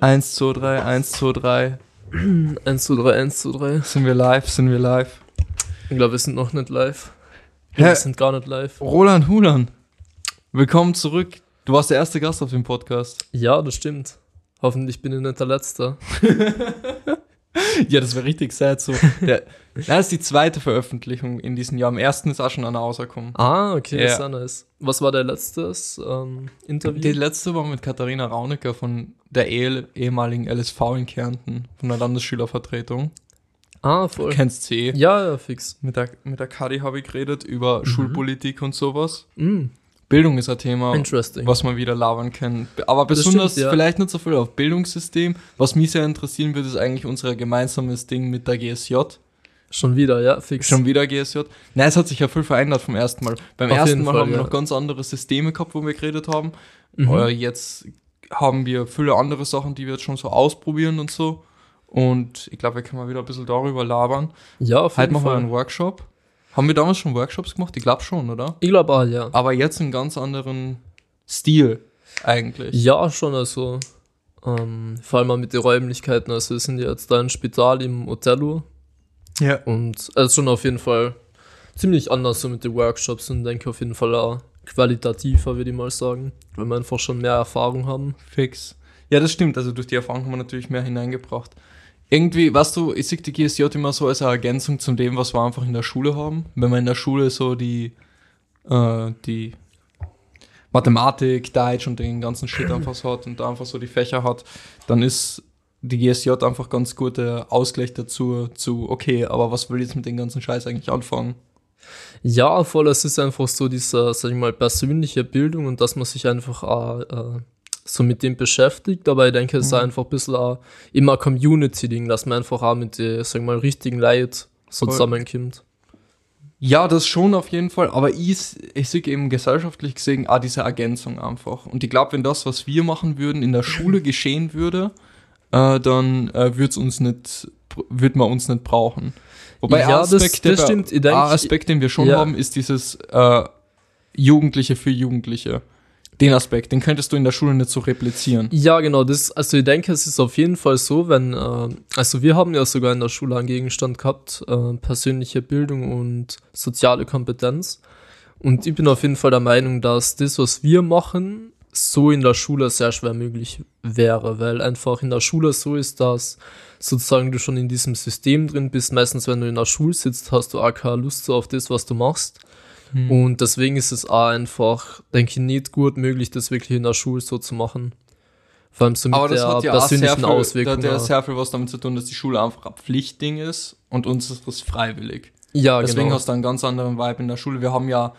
1, 2, 3, 1, 2, 3. 1, 2, 3, 1, 2, 3. Sind wir live? Sind wir live? Ich glaube, wir sind noch nicht live. Hä? Wir sind gar nicht live. Roland Hulan, willkommen zurück. Du warst der erste Gast auf dem Podcast. Ja, das stimmt. Hoffentlich bin ich nicht der Letzte. Ja, das wäre richtig sad so. Der, das ist die zweite Veröffentlichung in diesem Jahr. Am ersten ist auch schon einer rausgekommen. Ah, okay, Ja. sehr nice. Was war der letztes ähm, Interview? Die letzte war mit Katharina Raunecker von der ehe- ehemaligen LSV in Kärnten, von der Landesschülervertretung. ah, Du voll. kennst sie eh. Ja, ja, fix. Mit der, mit der Kadi habe ich geredet über Schulpolitik und sowas. Mm, Bildung ist ein Thema, was man wieder labern kann. Aber besonders stimmt, ja. vielleicht nicht so viel auf Bildungssystem. Was mich sehr interessieren würde, ist eigentlich unser gemeinsames Ding mit der GSJ. Schon wieder, ja, fix. Schon wieder GSJ. Nein, es hat sich ja viel verändert vom ersten Mal. Beim Auf ersten Mal Fall, haben wir ja. noch ganz andere Systeme gehabt, wo wir geredet haben. Mhm. Äh, jetzt haben wir viele andere Sachen, die wir jetzt schon so ausprobieren und so. Und ich glaube, wir können mal wieder ein bisschen darüber labern. Ja, auf Heute jeden machen wir einen Workshop. Haben wir damals schon Workshops gemacht? Ich glaube schon, oder? Ich glaube auch, ja. Aber jetzt einen ganz anderen Stil eigentlich. Ja, schon, also. Ähm, vor allem auch mit den Räumlichkeiten. Also, wir sind ja jetzt da im Spital im Othello. Ja. Und es ist schon auf jeden Fall ziemlich anders so mit den Workshops und denke auf jeden Fall auch qualitativer, würde ich mal sagen, weil wir einfach schon mehr Erfahrung haben. Fix. Ja, das stimmt. Also durch die Erfahrung haben wir natürlich mehr hineingebracht. Irgendwie, weißt du, ich sehe die GSJ immer so als eine Ergänzung zu dem, was wir einfach in der Schule haben. Wenn man in der Schule so die, äh, die Mathematik, Deutsch und den ganzen Shit einfach so hat und da einfach so die Fächer hat, dann ist die GSJ einfach ganz guter Ausgleich dazu, zu, okay, aber was will ich jetzt mit dem ganzen Scheiß eigentlich anfangen? Ja, voll, es ist einfach so diese, sag ich mal, persönliche Bildung und dass man sich einfach äh, so mit dem beschäftigt, aber ich denke, es ist Mhm. einfach ein bisschen auch immer Community-Ding, dass man einfach auch mit den, sag ich mal, richtigen Leuten so zusammenkommt. Ja, das schon auf jeden Fall, aber ich, ich sehe eben gesellschaftlich gesehen auch diese Ergänzung einfach. Und ich glaube, wenn das, was wir machen würden, in der Schule geschehen würde, äh, dann äh, wird's uns nicht, wird man uns nicht brauchen. Wobei Ja, ein das- Aspekt, das der- stimmt. Ich denk- ein Aspekt, den wir schon Ja. haben, ist dieses äh, Jugendliche für Jugendliche. Den Aspekt, den könntest du in der Schule nicht so replizieren. Ja, genau, das, also ich denke, es ist auf jeden Fall so, wenn, äh, also wir haben ja sogar in der Schule einen Gegenstand gehabt, äh, persönliche Bildung und soziale Kompetenz. Und ich bin auf jeden Fall der Meinung, dass das, was wir machen, so in der Schule sehr schwer möglich wäre, weil einfach in der Schule so ist, dass sozusagen du schon in diesem System drin bist. Meistens, wenn du in der Schule sitzt, hast du auch keine Lust so auf das, was du machst. Hm. Und deswegen ist es auch einfach, denke ich, nicht gut möglich, das wirklich in der Schule so zu machen. Vor allem so mit Aber das der hat ja auch sehr persönlichen viel, da Auswirkung. hat ja sehr viel was damit zu tun, dass die Schule einfach ein Pflichtding ist und uns ist das freiwillig. ja, Deswegen genau. hast du einen ganz anderen Vibe in der Schule. Wir haben ja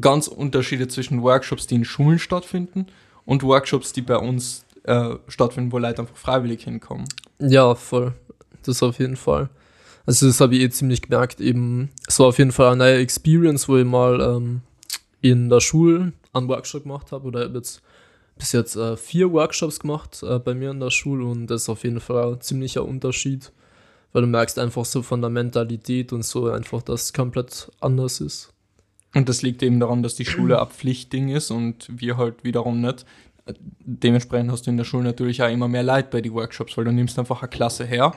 ganz Unterschiede zwischen Workshops, die in Schulen stattfinden und Workshops, die bei uns äh, stattfinden, wo Leute einfach freiwillig hinkommen. Ja, voll. Das auf jeden Fall. Also das habe ich eh ziemlich gemerkt. Eben, es war auf jeden Fall eine neue Experience, wo ich mal ähm, in der Schule einen Workshop gemacht habe. Oder ich habe jetzt bis jetzt äh, vier Workshops gemacht äh, bei mir in der Schule und das ist auf jeden Fall ein ziemlicher Unterschied. Weil du merkst einfach so von der Mentalität und so einfach, dass es komplett anders ist. Und das liegt eben daran, dass die Schule ein Pflichtding ist und wir halt wiederum nicht. Dementsprechend hast du in der Schule natürlich auch immer mehr Leute bei den Workshops, weil du nimmst einfach eine Klasse her,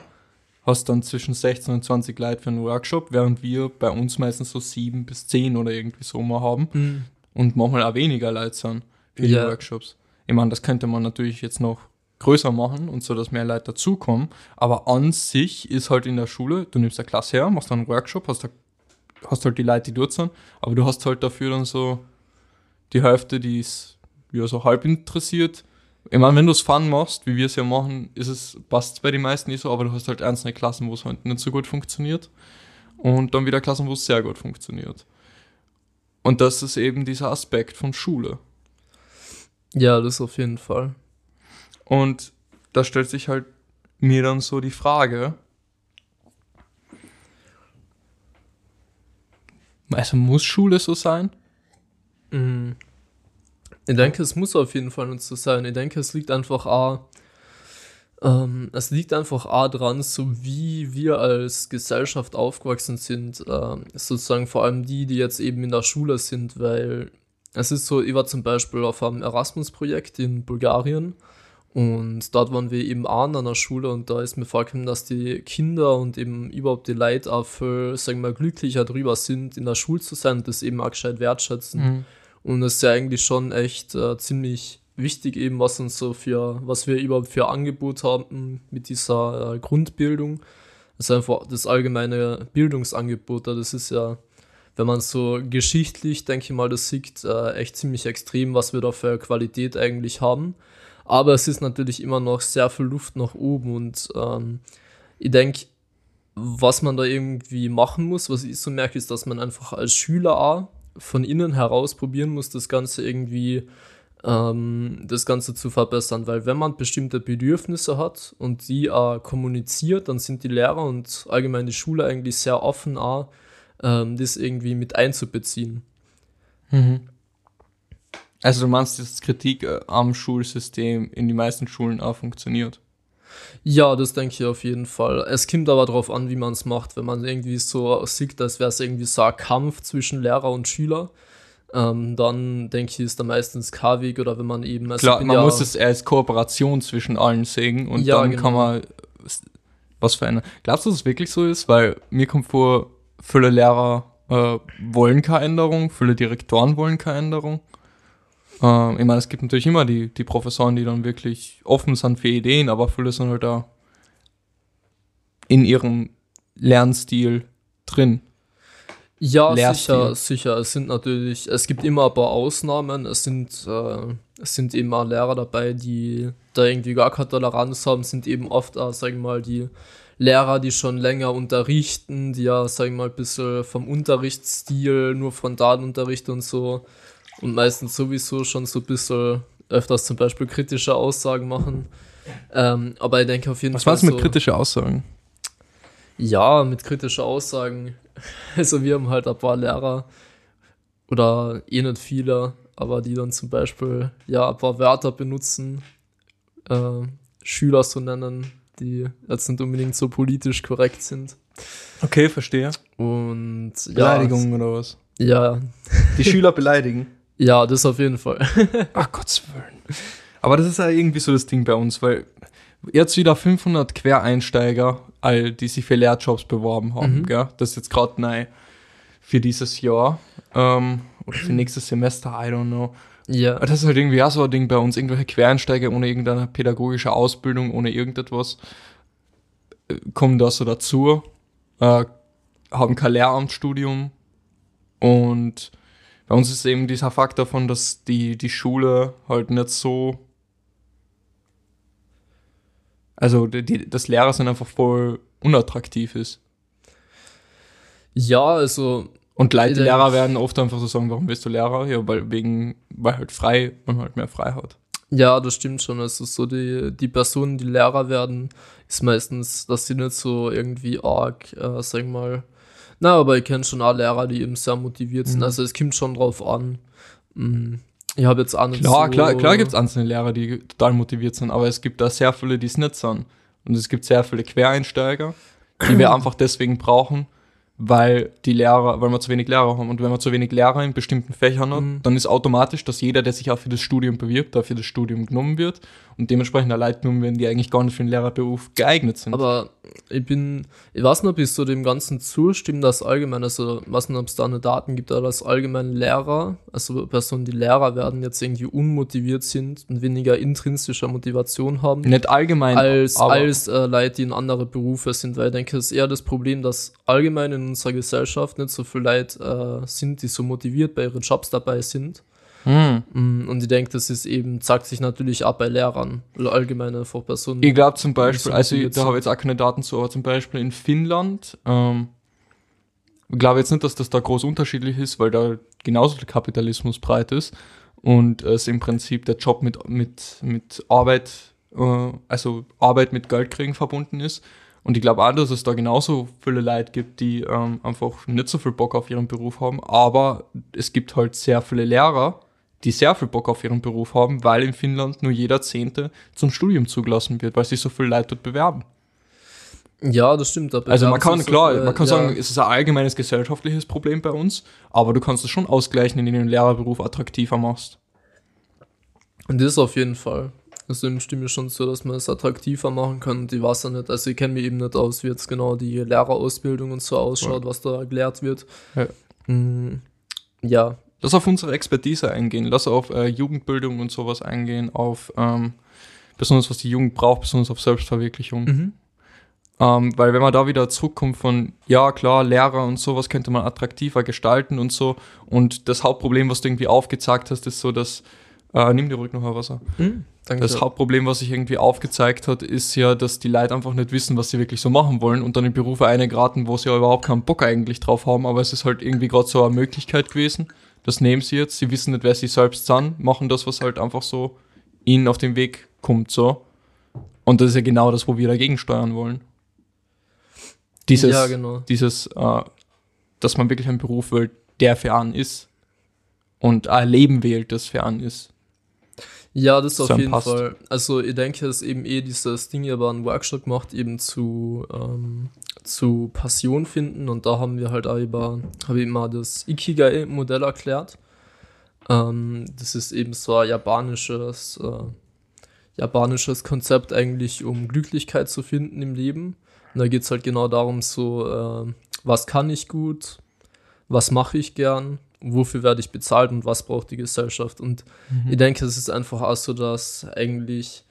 hast dann zwischen 16 und 20 Leute für einen Workshop, während wir bei uns meistens so 7 bis 10 oder irgendwie so mal haben. und manchmal auch weniger Leute sind für die Ja. Workshops. Ich meine, das könnte man natürlich jetzt noch größer machen und so, dass mehr Leute dazukommen. Aber an sich ist halt in der Schule, du nimmst eine Klasse her, machst dann einen Workshop, hast, da, hast halt die Leute, die dort sind, aber du hast halt dafür dann so die Hälfte, die ist ja so halb interessiert. Ich meine, wenn du es Fun machst, wie wir es ja machen, ist es, passt bei den meisten nicht so, aber du hast halt einzelne Klassen, wo es halt nicht so gut funktioniert. Und dann wieder Klassen, wo es sehr gut funktioniert. Und das ist eben dieser Aspekt von Schule. Ja, das auf jeden Fall. Und da stellt sich halt mir dann so die Frage, also muss Schule so sein? Mhm. Ich denke, es muss auf jeden Fall nicht so sein. Ich denke, es liegt einfach auch, ähm, es liegt einfach auch dran, so wie wir als Gesellschaft aufgewachsen sind, ähm, sozusagen vor allem die, die jetzt eben in der Schule sind, weil es ist so, ich war zum Beispiel auf einem Erasmus-Projekt in Bulgarien Und dort waren wir eben auch an einer Schule und da ist mir vorgekommen, dass die Kinder und eben überhaupt die Leute auch viel, sagen wir mal, glücklicher drüber sind, in der Schule zu sein und das eben auch gescheit wertschätzen. Mhm. Und das ist ja eigentlich schon echt äh, ziemlich wichtig eben, was uns so für, was wir überhaupt für Angebot haben mit dieser äh, Grundbildung. Das ist einfach das allgemeine Bildungsangebot, das ist ja, wenn man so geschichtlich, denke ich mal, das sieht, äh, echt ziemlich extrem, was wir da für Qualität eigentlich haben. Aber es ist natürlich immer noch sehr viel Luft nach oben und ähm, ich denke, was man da irgendwie machen muss, was ich so merke, ist, dass man einfach als Schüler auch von innen heraus probieren muss, das Ganze irgendwie ähm, das Ganze zu verbessern, weil wenn man bestimmte Bedürfnisse hat und die äh, kommuniziert, dann sind die Lehrer und allgemein die Schule eigentlich sehr offen, auch, ähm, das irgendwie mit einzubeziehen. Mhm. Also du meinst, dass Kritik äh, am Schulsystem in die meisten Schulen auch funktioniert? Ja, das denke ich auf jeden Fall. Es kommt aber darauf an, wie man es macht. Wenn man irgendwie so sieht, als wäre es irgendwie so ein Kampf zwischen Lehrer und Schüler, ähm, dann denke ich, ist da meistens K-Weg oder wenn man eben. Also Klar, man ja, muss es als Kooperation zwischen allen sehen und ja, dann genau. kann man was verändern. Glaubst du, dass es wirklich so ist? Weil mir kommt vor, viele Lehrer äh, wollen keine Änderung, viele Direktoren wollen keine Änderung. Äh, ich meine, es gibt natürlich immer die, die Professoren, die dann wirklich offen sind für Ideen, aber viele sind halt da in ihrem Lernstil drin. Ja, sicher, sicher. Es sind natürlich, es gibt immer ein paar Ausnahmen. Es sind, äh, es sind eben auch Lehrer dabei, die da irgendwie gar keine Toleranz haben, sind eben oft auch, sagen wir mal, die Lehrer, die schon länger unterrichten, die ja, sagen wir mal, ein bisschen vom Unterrichtsstil, nur von Datenunterricht und so und meistens sowieso schon so ein bisschen öfters zum Beispiel kritische Aussagen machen. Ähm, aber ich denke auf jeden Was Fall. Was meinst du mit so, kritischen Aussagen? Ja, mit kritischen Aussagen. Also wir haben halt ein paar Lehrer oder eh nicht viele, aber die dann zum Beispiel ja ein paar Wörter benutzen, äh, Schüler so nennen, die jetzt nicht unbedingt so politisch korrekt sind. Okay, verstehe. Und Beleidigungen ja, oder was? Ja. Die Schüler beleidigen. Ja, das auf jeden Fall. Ach Gottes Willen. Aber das ist ja irgendwie so das Ding bei uns, weil jetzt wieder 500 Quereinsteiger, all die sich für Lehrjobs beworben haben, mhm. gell? Das ist jetzt gerade neu für dieses Jahr ähm, oder für nächstes Semester, I don't know. Ja. Das ist halt irgendwie auch so ein Ding bei uns, irgendwelche Quereinsteiger ohne irgendeine pädagogische Ausbildung, ohne irgendetwas, äh, kommen da so dazu, äh, haben kein Lehramtsstudium und bei uns ist eben dieser Fakt davon, dass die, die Schule halt nicht so. Also die, die, das Lehrer sind einfach voll unattraktiv ist. Ja, also. Und Leute, Lehrer werden oft einfach so sagen, warum bist du Lehrer? Ja, weil wegen, weil halt frei, man halt mehr frei hat. Ja, das stimmt schon. Also so die, die Personen, die Lehrer werden, ist meistens, dass sie nicht so irgendwie arg, äh, sag mal, na, aber ich kenne schon auch Lehrer, die eben sehr motiviert sind. Mhm. Also es kommt schon drauf an. Mhm. Ich habe jetzt nicht Klar, so klar, klar gibt es einzelne Lehrer, die total motiviert sind, aber es gibt da sehr viele, die es nicht sind. Und es gibt sehr viele Quereinsteiger, die wir einfach deswegen brauchen, weil die Lehrer, weil wir zu wenig Lehrer haben. Und wenn man zu wenig Lehrer in bestimmten Fächern hat, mhm. dann ist automatisch, dass jeder, der sich auch für das Studium bewirbt, da für das Studium genommen wird und dementsprechend genommen werden, die eigentlich gar nicht für den Lehrerberuf geeignet sind. Aber ich bin, ich weiß nicht, ob ich so dem Ganzen zustimme, dass allgemein, also weiß nicht, ob es da eine Daten gibt, aber dass allgemein Lehrer, also Personen, die Lehrer werden, jetzt irgendwie unmotiviert sind und weniger intrinsischer Motivation haben. Nicht allgemein, als, als äh, Leute, die in andere Berufe sind, weil ich denke, es ist eher das Problem, dass allgemein in unserer Gesellschaft nicht so viele Leute äh, sind, die so motiviert bei ihren Jobs dabei sind. Hm. Und ich denke, das ist eben, zeigt sich natürlich auch bei Lehrern oder allgemeine Fachpersonen. Ich glaube zum Beispiel, also ich, da habe ich jetzt auch keine Daten zu, aber zum Beispiel in Finnland, ähm, ich glaube jetzt nicht, dass das da groß unterschiedlich ist, weil da genauso der Kapitalismus breit ist und es im Prinzip der Job mit, mit, mit Arbeit, äh, also Arbeit mit Geld kriegen verbunden ist. Und ich glaube auch, dass es da genauso viele Leute gibt, die ähm, einfach nicht so viel Bock auf ihren Beruf haben. Aber es gibt halt sehr viele Lehrer, die sehr viel Bock auf ihren Beruf haben, weil in Finnland nur jeder Zehnte zum Studium zugelassen wird, weil sich so viele Leute dort bewerben. Ja, das stimmt. Also man kann, so klar, viele, man kann ja. sagen, es ist ein allgemeines gesellschaftliches Problem bei uns, aber du kannst es schon ausgleichen, indem du den Lehrerberuf attraktiver machst. Und das auf jeden Fall. Also im stimme schon so, dass man es attraktiver machen kann. Und ich weiß ja nicht, also ich kenne mich eben nicht aus, wie jetzt genau die Lehrerausbildung und so ausschaut, was da erklärt wird. Ja. Mm, ja, Lass auf unsere Expertise eingehen, lass auf äh, Jugendbildung und sowas eingehen, auf ähm, besonders was die Jugend braucht, besonders auf Selbstverwirklichung. Mhm. Ähm, weil wenn man da wieder zurückkommt von, ja klar, Lehrer und sowas könnte man attraktiver gestalten und so. Und das Hauptproblem, was du irgendwie aufgezeigt hast, ist so, dass, äh, nimm dir ruhig noch ein Wasser. Mhm. Das Hauptproblem, was sich irgendwie aufgezeigt hat, ist ja, dass die Leute einfach nicht wissen, was sie wirklich so machen wollen und dann in Berufe eingeraten, wo sie ja überhaupt keinen Bock eigentlich drauf haben, aber es ist halt irgendwie gerade so eine Möglichkeit gewesen. Das nehmen sie jetzt, sie wissen nicht, wer sie selbst sind, machen das, was halt einfach so ihnen auf den Weg kommt, so. Und das ist ja genau das, wo wir dagegen steuern wollen. Dieses, ja, genau. dieses, äh, dass man wirklich einen Beruf wählt, der für einen ist. Und ein Leben wählt, das für einen ist. Ja, das auf jeden passt. Fall. Also ich denke, dass eben eh dieses Ding hier war ein Workshop gemacht, eben zu, ähm, zu Passion finden und da haben wir halt auch über, habe ich mal das Ikigai-Modell erklärt. Ähm, das ist eben so ein japanisches, äh, japanisches Konzept eigentlich, um Glücklichkeit zu finden im Leben. Und da geht es halt genau darum, so, äh, was kann ich gut, was mache ich gern, wofür werde ich bezahlt und was braucht die Gesellschaft. Und ich denke, es ist einfach auch so, dass eigentlich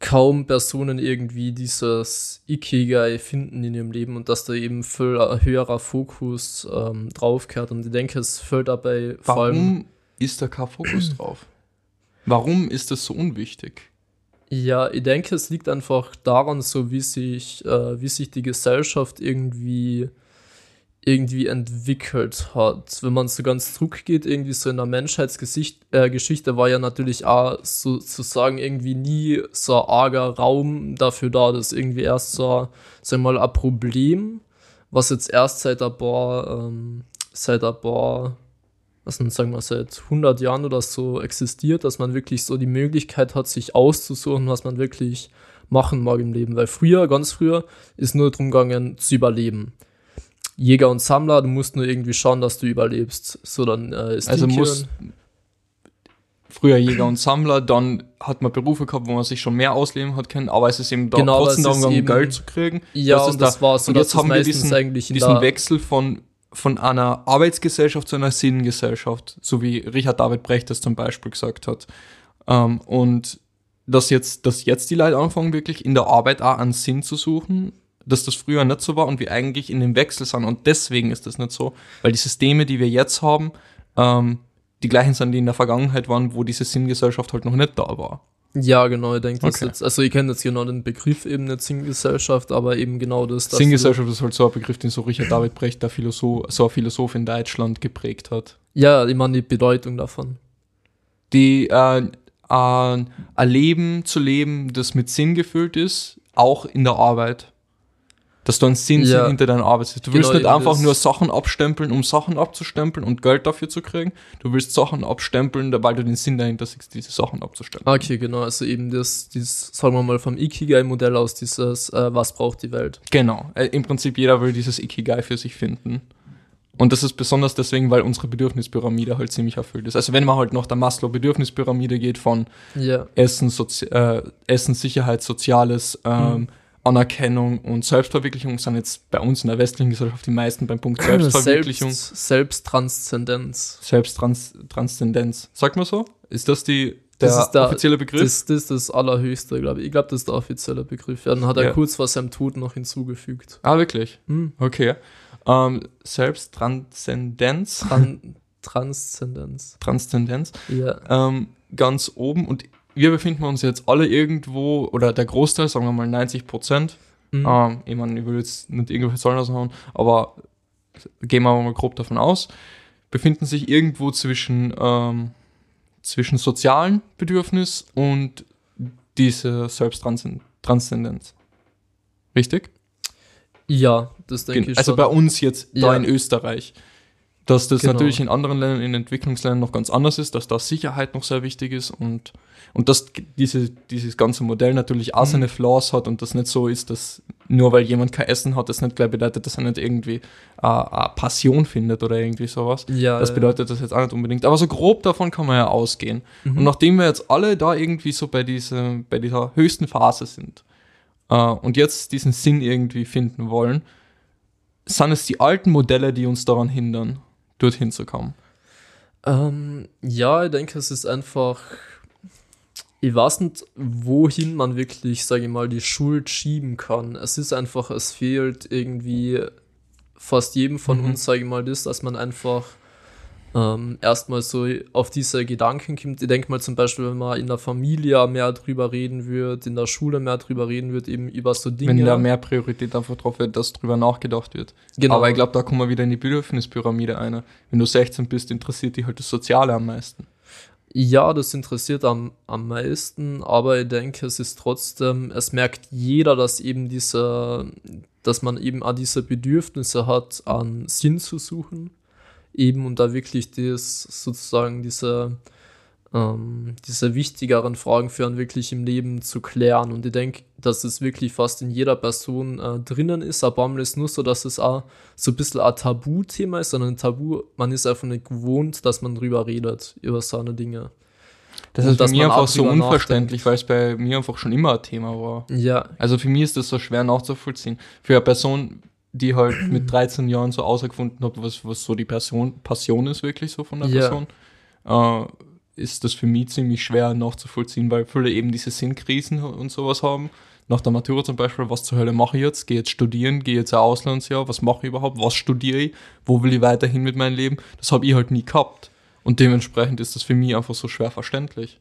kaum Personen irgendwie dieses Ikigai finden in ihrem Leben und dass da eben viel höherer Fokus ähm, draufkehrt. Und ich denke, es fällt dabei vor allem. Warum ist da kein Fokus drauf? Warum ist das so unwichtig? Ja, ich denke, es liegt einfach daran, so wie sich, äh, wie sich die Gesellschaft irgendwie irgendwie entwickelt hat. Wenn man so ganz zurückgeht, irgendwie so in der Menschheitsgeschichte äh, war ja natürlich auch sozusagen irgendwie nie so ein arger Raum dafür da, dass irgendwie erst so, sag mal, ein Problem, was jetzt erst seit ein paar, ähm, seit ein paar, was denn, sagen wir, seit 100 Jahren oder so existiert, dass man wirklich so die Möglichkeit hat, sich auszusuchen, was man wirklich machen mag im Leben. Weil früher, ganz früher, ist nur darum gegangen, zu überleben. Jäger und Sammler, du musst nur irgendwie schauen, dass du überlebst. So, dann äh, ist Also muss früher Jäger und Sammler, dann hat man Berufe gehabt, wo man sich schon mehr ausleben hat können, aber es ist eben da Genau, trotzdem darum, eben- Geld zu kriegen. Ja, Das und das da. war so, Und dass jetzt haben wir diesen, diesen Wechsel von, von einer Arbeitsgesellschaft zu einer Sinngesellschaft, so wie Richard David Brecht das zum Beispiel gesagt hat. Ähm, und dass jetzt, dass jetzt die Leute anfangen, wirklich in der Arbeit auch einen Sinn zu suchen, dass das früher nicht so war und wir eigentlich in dem Wechsel sind. Und deswegen ist das nicht so, weil die Systeme, die wir jetzt haben, ähm, die gleichen sind, die in der Vergangenheit waren, wo diese Sinngesellschaft halt noch nicht da war. Ja, genau, ich denke, das Okay. jetzt, also ich kenne jetzt genau den Begriff eben nicht Sinngesellschaft, aber eben genau das. Sinngesellschaft ist halt so ein Begriff, den so Richard David Brecht, der Philosoph, so ein Philosoph in Deutschland geprägt hat. Ja, ich meine die Bedeutung davon. Die äh, äh, ein Leben zu leben, das mit Sinn gefüllt ist, auch in der Arbeit. Dass du einen Sinn Ja. hinter deiner Arbeit siehst. Du Genau, willst nicht einfach das. nur Sachen abstempeln, um Sachen abzustempeln und Geld dafür zu kriegen. Du willst Sachen abstempeln, weil du den Sinn dahinter siehst, diese Sachen abzustempeln. Okay, genau, also eben das, dieses, sagen wir mal, vom Ikigai-Modell aus, dieses, äh, was braucht die Welt. Genau. Äh, Im Prinzip jeder will dieses Ikigai für sich finden. Und das ist besonders deswegen, weil unsere Bedürfnispyramide halt ziemlich erfüllt ist. Also wenn man halt nach der Maslow-Bedürfnispyramide geht von Ja, Essen, Sozi äh, Essen, Sicherheit, Soziales, ähm, Mhm. Anerkennung und Selbstverwirklichung sind jetzt bei uns in der westlichen Gesellschaft die meisten beim Punkt Selbstverwirklichung, Selbst, Selbsttranszendenz. Selbsttranszendenz. Sagt man so? Ist das die der, Das ist der- offizielle Begriff? Das, das ist das Allerhöchste, glaube ich. Ich glaube, das ist der offizielle Begriff. Ja, dann hat er Ja. kurz vor seinem Tod noch hinzugefügt. ah, wirklich? Hm. Okay. Ähm, Selbsttranszendenz. Tran Transzendenz. Transzendenz. Ja. ähm, ganz oben und wir befinden uns jetzt alle irgendwo, oder der Großteil, sagen wir mal 90 Prozent, Mhm. ähm, ich meine, ich will jetzt nicht irgendwelche Zahlen raushauen, aber gehen wir mal grob davon aus, befinden sich irgendwo zwischen, ähm, zwischen sozialen Bedürfnis und diese Selbsttranszendenz. Richtig? ja, das denke ich also schon. bei uns jetzt da Ja. in Österreich. Dass das Genau. natürlich in anderen Ländern, in Entwicklungsländern noch ganz anders ist, dass da Sicherheit noch sehr wichtig ist und, und dass diese, dieses ganze Modell natürlich auch Mhm. seine Flaws hat und das nicht so ist, dass nur weil jemand kein Essen hat, das nicht gleich bedeutet, dass er nicht irgendwie äh, eine Passion findet oder irgendwie sowas. Ja, Das bedeutet das jetzt auch nicht unbedingt. Aber so grob davon kann man ja ausgehen. Mhm. Und nachdem wir jetzt alle da irgendwie so bei, diese, bei dieser höchsten Phase sind äh, und jetzt diesen Sinn irgendwie finden wollen, sind es die alten Modelle, die uns daran hindern, dorthin zu kommen. Ähm, ja, ich denke, es ist einfach. Ich weiß nicht, wohin man wirklich, sage ich mal, die Schuld schieben kann. Es ist einfach, es fehlt irgendwie fast jedem von Mhm. uns, sage ich mal, das, dass man einfach ähm, erstmal so auf diese Gedanken kommt. Ich denke mal zum Beispiel, wenn man in der Familie mehr drüber reden wird, in der Schule mehr drüber reden wird, eben über so Dinge. Wenn da mehr Priorität einfach drauf wird, dass drüber nachgedacht wird. Genau. Aber ich glaube, da kommen wir wieder in die Bedürfnispyramide ein. Wenn du 16 bist, interessiert dich halt das Soziale am meisten. Ja, das interessiert am, am meisten, aber ich denke, es ist trotzdem, es merkt jeder, dass eben diese, dass man eben auch diese Bedürfnisse hat, an Sinn zu suchen. Eben und da wirklich das sozusagen diese, ähm, diese wichtigeren Fragen für einen wirklich im Leben zu klären. Und ich denke, dass es wirklich fast in jeder Person äh, drinnen ist, aber einmal ist nur so, dass es auch so ein bisschen ein Tabuthema ist, sondern ein Tabu, man ist einfach nicht gewohnt, dass man drüber redet, über so eine Dinge. Das ist man auch einfach so unverständlich, weil es bei mir einfach schon immer ein Thema war. Ja, Also für mich ist das so schwer nachzuvollziehen. Für eine Person, die halt mit 13 Jahren so außergefunden hat, was, was so die Person, Passion ist wirklich so von der Ja. Person, äh, ist das für mich ziemlich schwer nachzuvollziehen, weil viele eben diese Sinnkrisen und sowas haben. Nach der Matura zum Beispiel, was zur Hölle mache ich jetzt? Gehe jetzt studieren, gehe jetzt ein Auslandsjahr, was mache ich überhaupt? Was studiere ich? Wo will ich weiterhin mit meinem Leben? Das habe ich halt nie gehabt. Und dementsprechend ist das für mich einfach so schwer verständlich.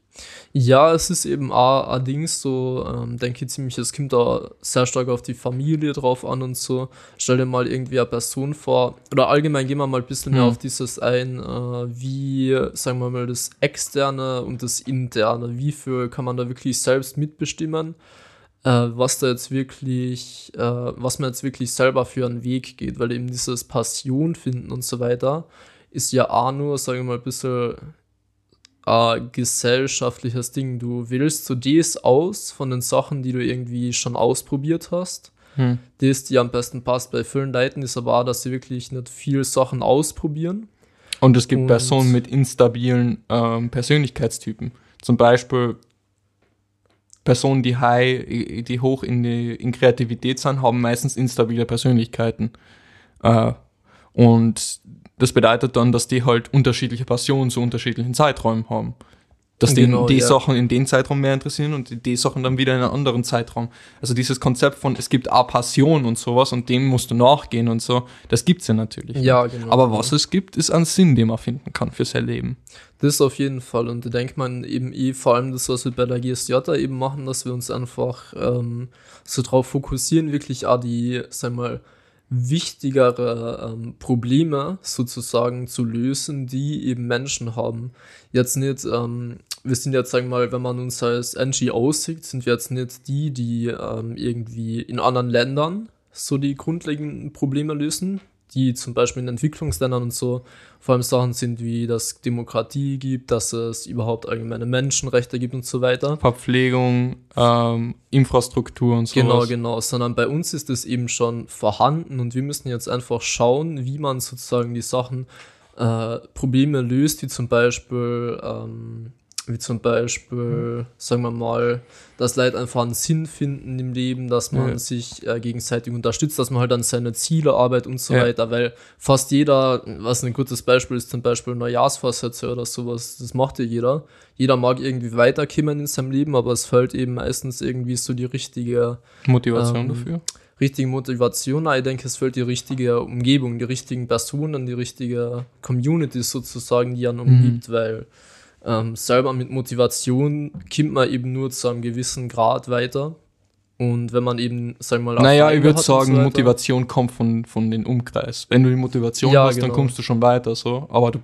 Ja, es ist eben auch ein Ding so, ähm, denke ich ziemlich, es kommt da sehr stark auf die Familie drauf an und so. Stell dir mal irgendwie eine Person vor, oder allgemein gehen wir mal ein bisschen mehr Hm. auf dieses ein, äh, wie, sagen wir mal, das Externe und das Interne, wie viel kann man da wirklich selbst mitbestimmen, äh, was da jetzt wirklich, äh, was man jetzt wirklich selber für einen Weg geht, weil eben dieses Passion finden und so weiter ist ja auch nur, sagen wir mal, ein bisschen ein gesellschaftliches Ding. Du wählst so das aus von den Sachen, die du irgendwie schon ausprobiert hast. Hm. Das, die am besten passt bei vielen Leuten, ist aber auch, dass sie wirklich nicht viel Sachen ausprobieren. Und es gibt Und- Personen mit instabilen ähm, Persönlichkeitstypen. Zum Beispiel Personen, die high, die hoch in, die, in Kreativität sind, haben meistens instabile Persönlichkeiten. Äh, und das bedeutet dann, dass die halt unterschiedliche Passionen zu unterschiedlichen Zeiträumen haben. Dass Genau, die, die ja. Sachen in den Zeitraum mehr interessieren und die, die Sachen dann wieder in einen anderen Zeitraum. Also dieses Konzept von, es gibt auch Passion und sowas und dem musst du nachgehen und so, das gibt's ja natürlich. Ja, genau. Aber was es gibt, ist ein Sinn, den man finden kann für sein Leben. Das auf jeden Fall. Und da denkt man eben eh, vor allem das, was wir bei der GSJ da eben machen, dass wir uns einfach ähm, so drauf fokussieren, wirklich auch die, sag mal, wichtigere ähm, Probleme sozusagen zu lösen, die eben Menschen haben. Jetzt nicht, ähm, wir sind jetzt, sagen wir mal, wenn man uns als NGO sieht, sind wir jetzt nicht die, die ähm, irgendwie in anderen Ländern so die grundlegenden Probleme lösen, die zum Beispiel in Entwicklungsländern und so vor allem Sachen sind, wie dass Demokratie gibt, dass es überhaupt allgemeine Menschenrechte gibt und so weiter. Verpflegung, ähm, Infrastruktur und so. Genau, genau, sondern bei uns ist es eben schon vorhanden und wir müssen jetzt einfach schauen, wie man sozusagen die Sachen, äh, Probleme löst, wie zum Beispiel, ähm, wie zum Beispiel, sagen wir mal, dass Leute einfach einen Sinn finden im Leben, dass man Ja. sich äh, gegenseitig unterstützt, dass man halt an seine Ziele arbeitet und so Ja. weiter, weil fast jeder, was ein gutes Beispiel ist, zum Beispiel Neujahrsvorsätze oder sowas, das macht ja jeder. Jeder mag irgendwie weiterkommen in seinem Leben, aber es fällt eben meistens irgendwie so die richtige Motivation Ähm, dafür. richtige Motivation. Ich denke, es fehlt die richtige Umgebung, die richtigen Personen, die richtige Community sozusagen, die einen Mhm. umgibt, weil ähm, selber mit Motivation kommt man eben nur zu einem gewissen Grad weiter. Und wenn man eben, sagen wir mal, Naja, ich würde sagen, so Motivation kommt von, von den Umkreis. Wenn du die Motivation Ja, hast, dann genau. kommst du schon weiter, so. Aber du,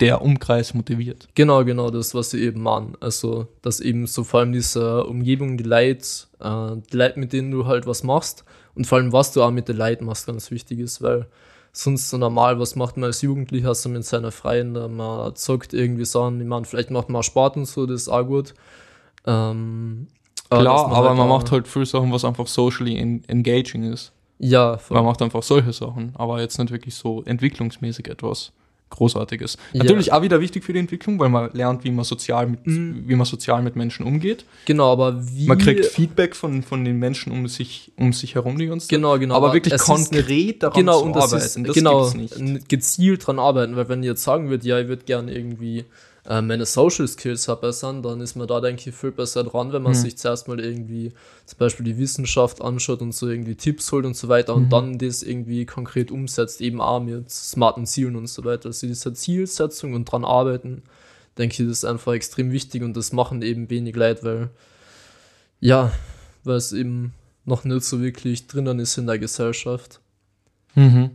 der Umkreis motiviert. Genau, genau, das, was sie eben machen. Also, dass eben so vor allem diese Umgebung, die Leute, äh, die Leute, mit denen du halt was machst und vor allem, was du auch mit den Leuten machst, ganz wichtig ist, weil sonst so normal, was macht man als Jugendlicher so mit seinen Freunden? Man zockt irgendwie Sachen, ich meine, vielleicht macht man Sport und so, das ist auch gut. Ähm, Klar, aber halt man macht halt viele Sachen, was einfach socially en engaging ist. Ja, voll. Man macht einfach solche Sachen, aber jetzt nicht wirklich so entwicklungsmäßig etwas Großartiges. Ja. Natürlich auch wieder wichtig für die Entwicklung, weil man lernt, wie man sozial mit, Mhm. wie man sozial mit Menschen umgeht. genau, aber wie. Man kriegt Feedback von, von den Menschen um sich, um sich herum die Zeit. Genau, genau. aber wirklich es ist konkret daran genau, zu und das arbeiten, ist das genau gibt's nicht. n- gezielt dran arbeiten, weil wenn ihr jetzt sagen würdet, ja, ich würde gerne irgendwie meine Social Skills verbessern, dann ist man da, denke ich, viel besser dran, wenn man Mhm. sich zuerst mal irgendwie zum Beispiel die Wissenschaft anschaut und so irgendwie Tipps holt und so weiter und Mhm. dann das irgendwie konkret umsetzt, eben auch mit smarten Zielen und so weiter. Also diese Zielsetzung und dran arbeiten, denke ich, das ist einfach extrem wichtig und das machen eben wenig Leute, weil ja, weil es eben noch nicht so wirklich drinnen ist in der Gesellschaft. Mhm.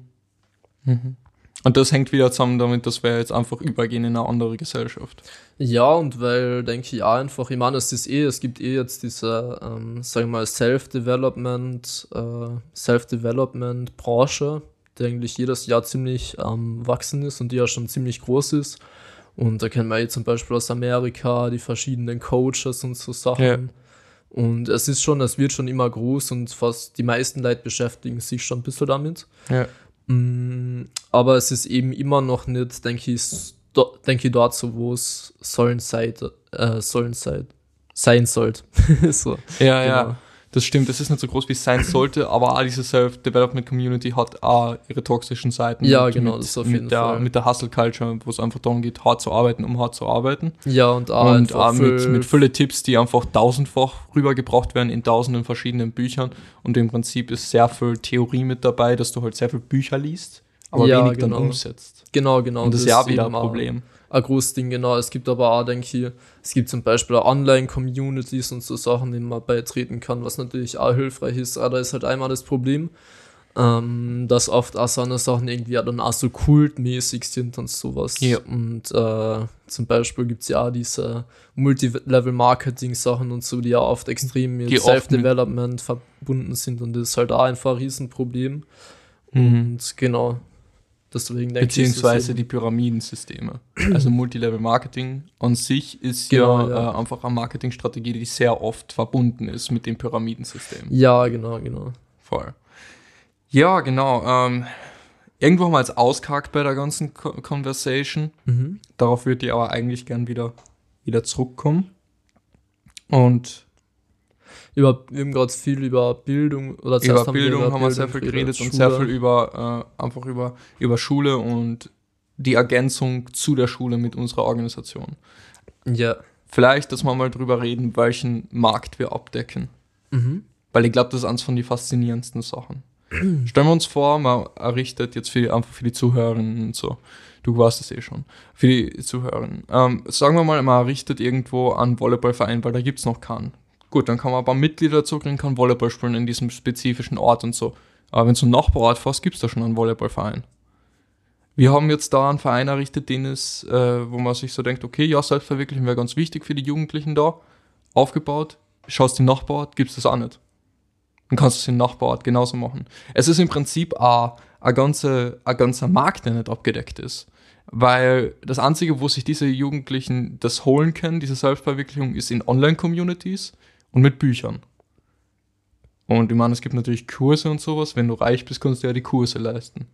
Mhm. Und das hängt wieder zusammen damit, dass wir jetzt einfach übergehen in eine andere Gesellschaft. Ja, und weil, denke ich, auch einfach, ich meine, es ist eh, es gibt eh jetzt diese, ähm, sagen wir mal, Self-Development, äh, Self-Development-Branche, die eigentlich jedes Jahr ziemlich am wachsen ist und die ja schon ziemlich groß ist. Und da kennen wir jetzt zum Beispiel aus Amerika die verschiedenen Coaches und so Sachen. Ja. Und es ist schon, es wird schon immer groß und fast die meisten Leute beschäftigen sich schon ein bisschen damit. Ja. Mm, Aber es ist eben immer noch nicht, denke ich, denke ich dort so, wo es sollen sein, äh, sollen sein, sein sollte. so, Ja, genau. ja. Das stimmt, es ist nicht so groß, wie es sein sollte, aber auch diese Self-Development-Community hat auch ihre toxischen Seiten. Ja, mit, genau, mit, das auf mit jeden der, Fall. Mit der Hustle-Culture, wo es einfach darum geht, hart zu arbeiten, um hart zu arbeiten. Ja, und auch und auch mit, mit viele Tipps, die einfach tausendfach rübergebracht werden in tausenden verschiedenen Büchern. Und im Prinzip ist sehr viel Theorie mit dabei, dass du halt sehr viel Bücher liest, aber Ja, wenig genau. dann umsetzt. Genau, genau. Und das ist ja auch wieder ein Problem. Ein großes Ding, genau. Es gibt aber auch, denke ich, es gibt zum Beispiel Online-Communities und so Sachen, denen man beitreten kann, was natürlich auch hilfreich ist. Aber da ist halt einmal das Problem, ähm, dass oft auch so eine Sachen irgendwie dann auch so kultmäßig sind und sowas. Ja. Und äh, zum Beispiel gibt es ja auch diese Multilevel-Marketing-Sachen und so, die ja oft extrem mit- Self-Development verbunden sind und das ist halt auch einfach ein Riesenproblem. Mhm. Und genau. Ich, ist es Beziehungsweise die Pyramidensysteme. Also Multilevel-Marketing an sich ist Genau, ja, ja. Äh, einfach eine Marketingstrategie, die sehr oft verbunden ist mit dem Pyramidensystem. Ja, genau, genau. Voll. Ja, genau. Ähm, irgendwo haben wir jetzt ausgehakt bei der ganzen Co Conversation. Mhm. Darauf würde ich aber eigentlich gern wieder, wieder zurückkommen. Und Über, wir haben gerade viel über Bildung oder über wir Bildung haben wir sehr viel geredet und sehr viel über äh, einfach über, über Schule und die Ergänzung zu der Schule mit unserer Organisation. Ja. Vielleicht, dass wir mal drüber reden, welchen Markt wir abdecken. Mhm. Weil ich glaube, das ist eines von den faszinierendsten Sachen. Stellen wir uns vor, man errichtet jetzt für, einfach für die Zuhörerinnen und so. Du weißt es eh schon. Für die Zuhörerinnen. Ähm, sagen wir mal, man errichtet irgendwo einen Volleyballverein, weil da gibt es noch keinen. Gut, dann kann man ein paar Mitglieder dazu kriegen, kann Volleyball spielen in diesem spezifischen Ort und so. Aber wenn du einen Nachbarort fährst, gibt es da schon einen Volleyballverein. Wir haben jetzt da einen Verein errichtet, den es, äh, wo man sich so denkt, okay, ja, Selbstverwirklichen wäre ganz wichtig für die Jugendlichen da. Aufgebaut, schaust den Nachbarort, gibt's das auch nicht. Dann kannst du es im Nachbarort genauso machen. Es ist im Prinzip ein ganzer, ein ganzer Markt, der nicht abgedeckt ist. Weil das Einzige, wo sich diese Jugendlichen das holen können, diese Selbstverwirklichung, ist in Online-Communities und mit Büchern. Und ich meine, es gibt natürlich Kurse und sowas. Wenn du reich bist, kannst du ja die Kurse leisten.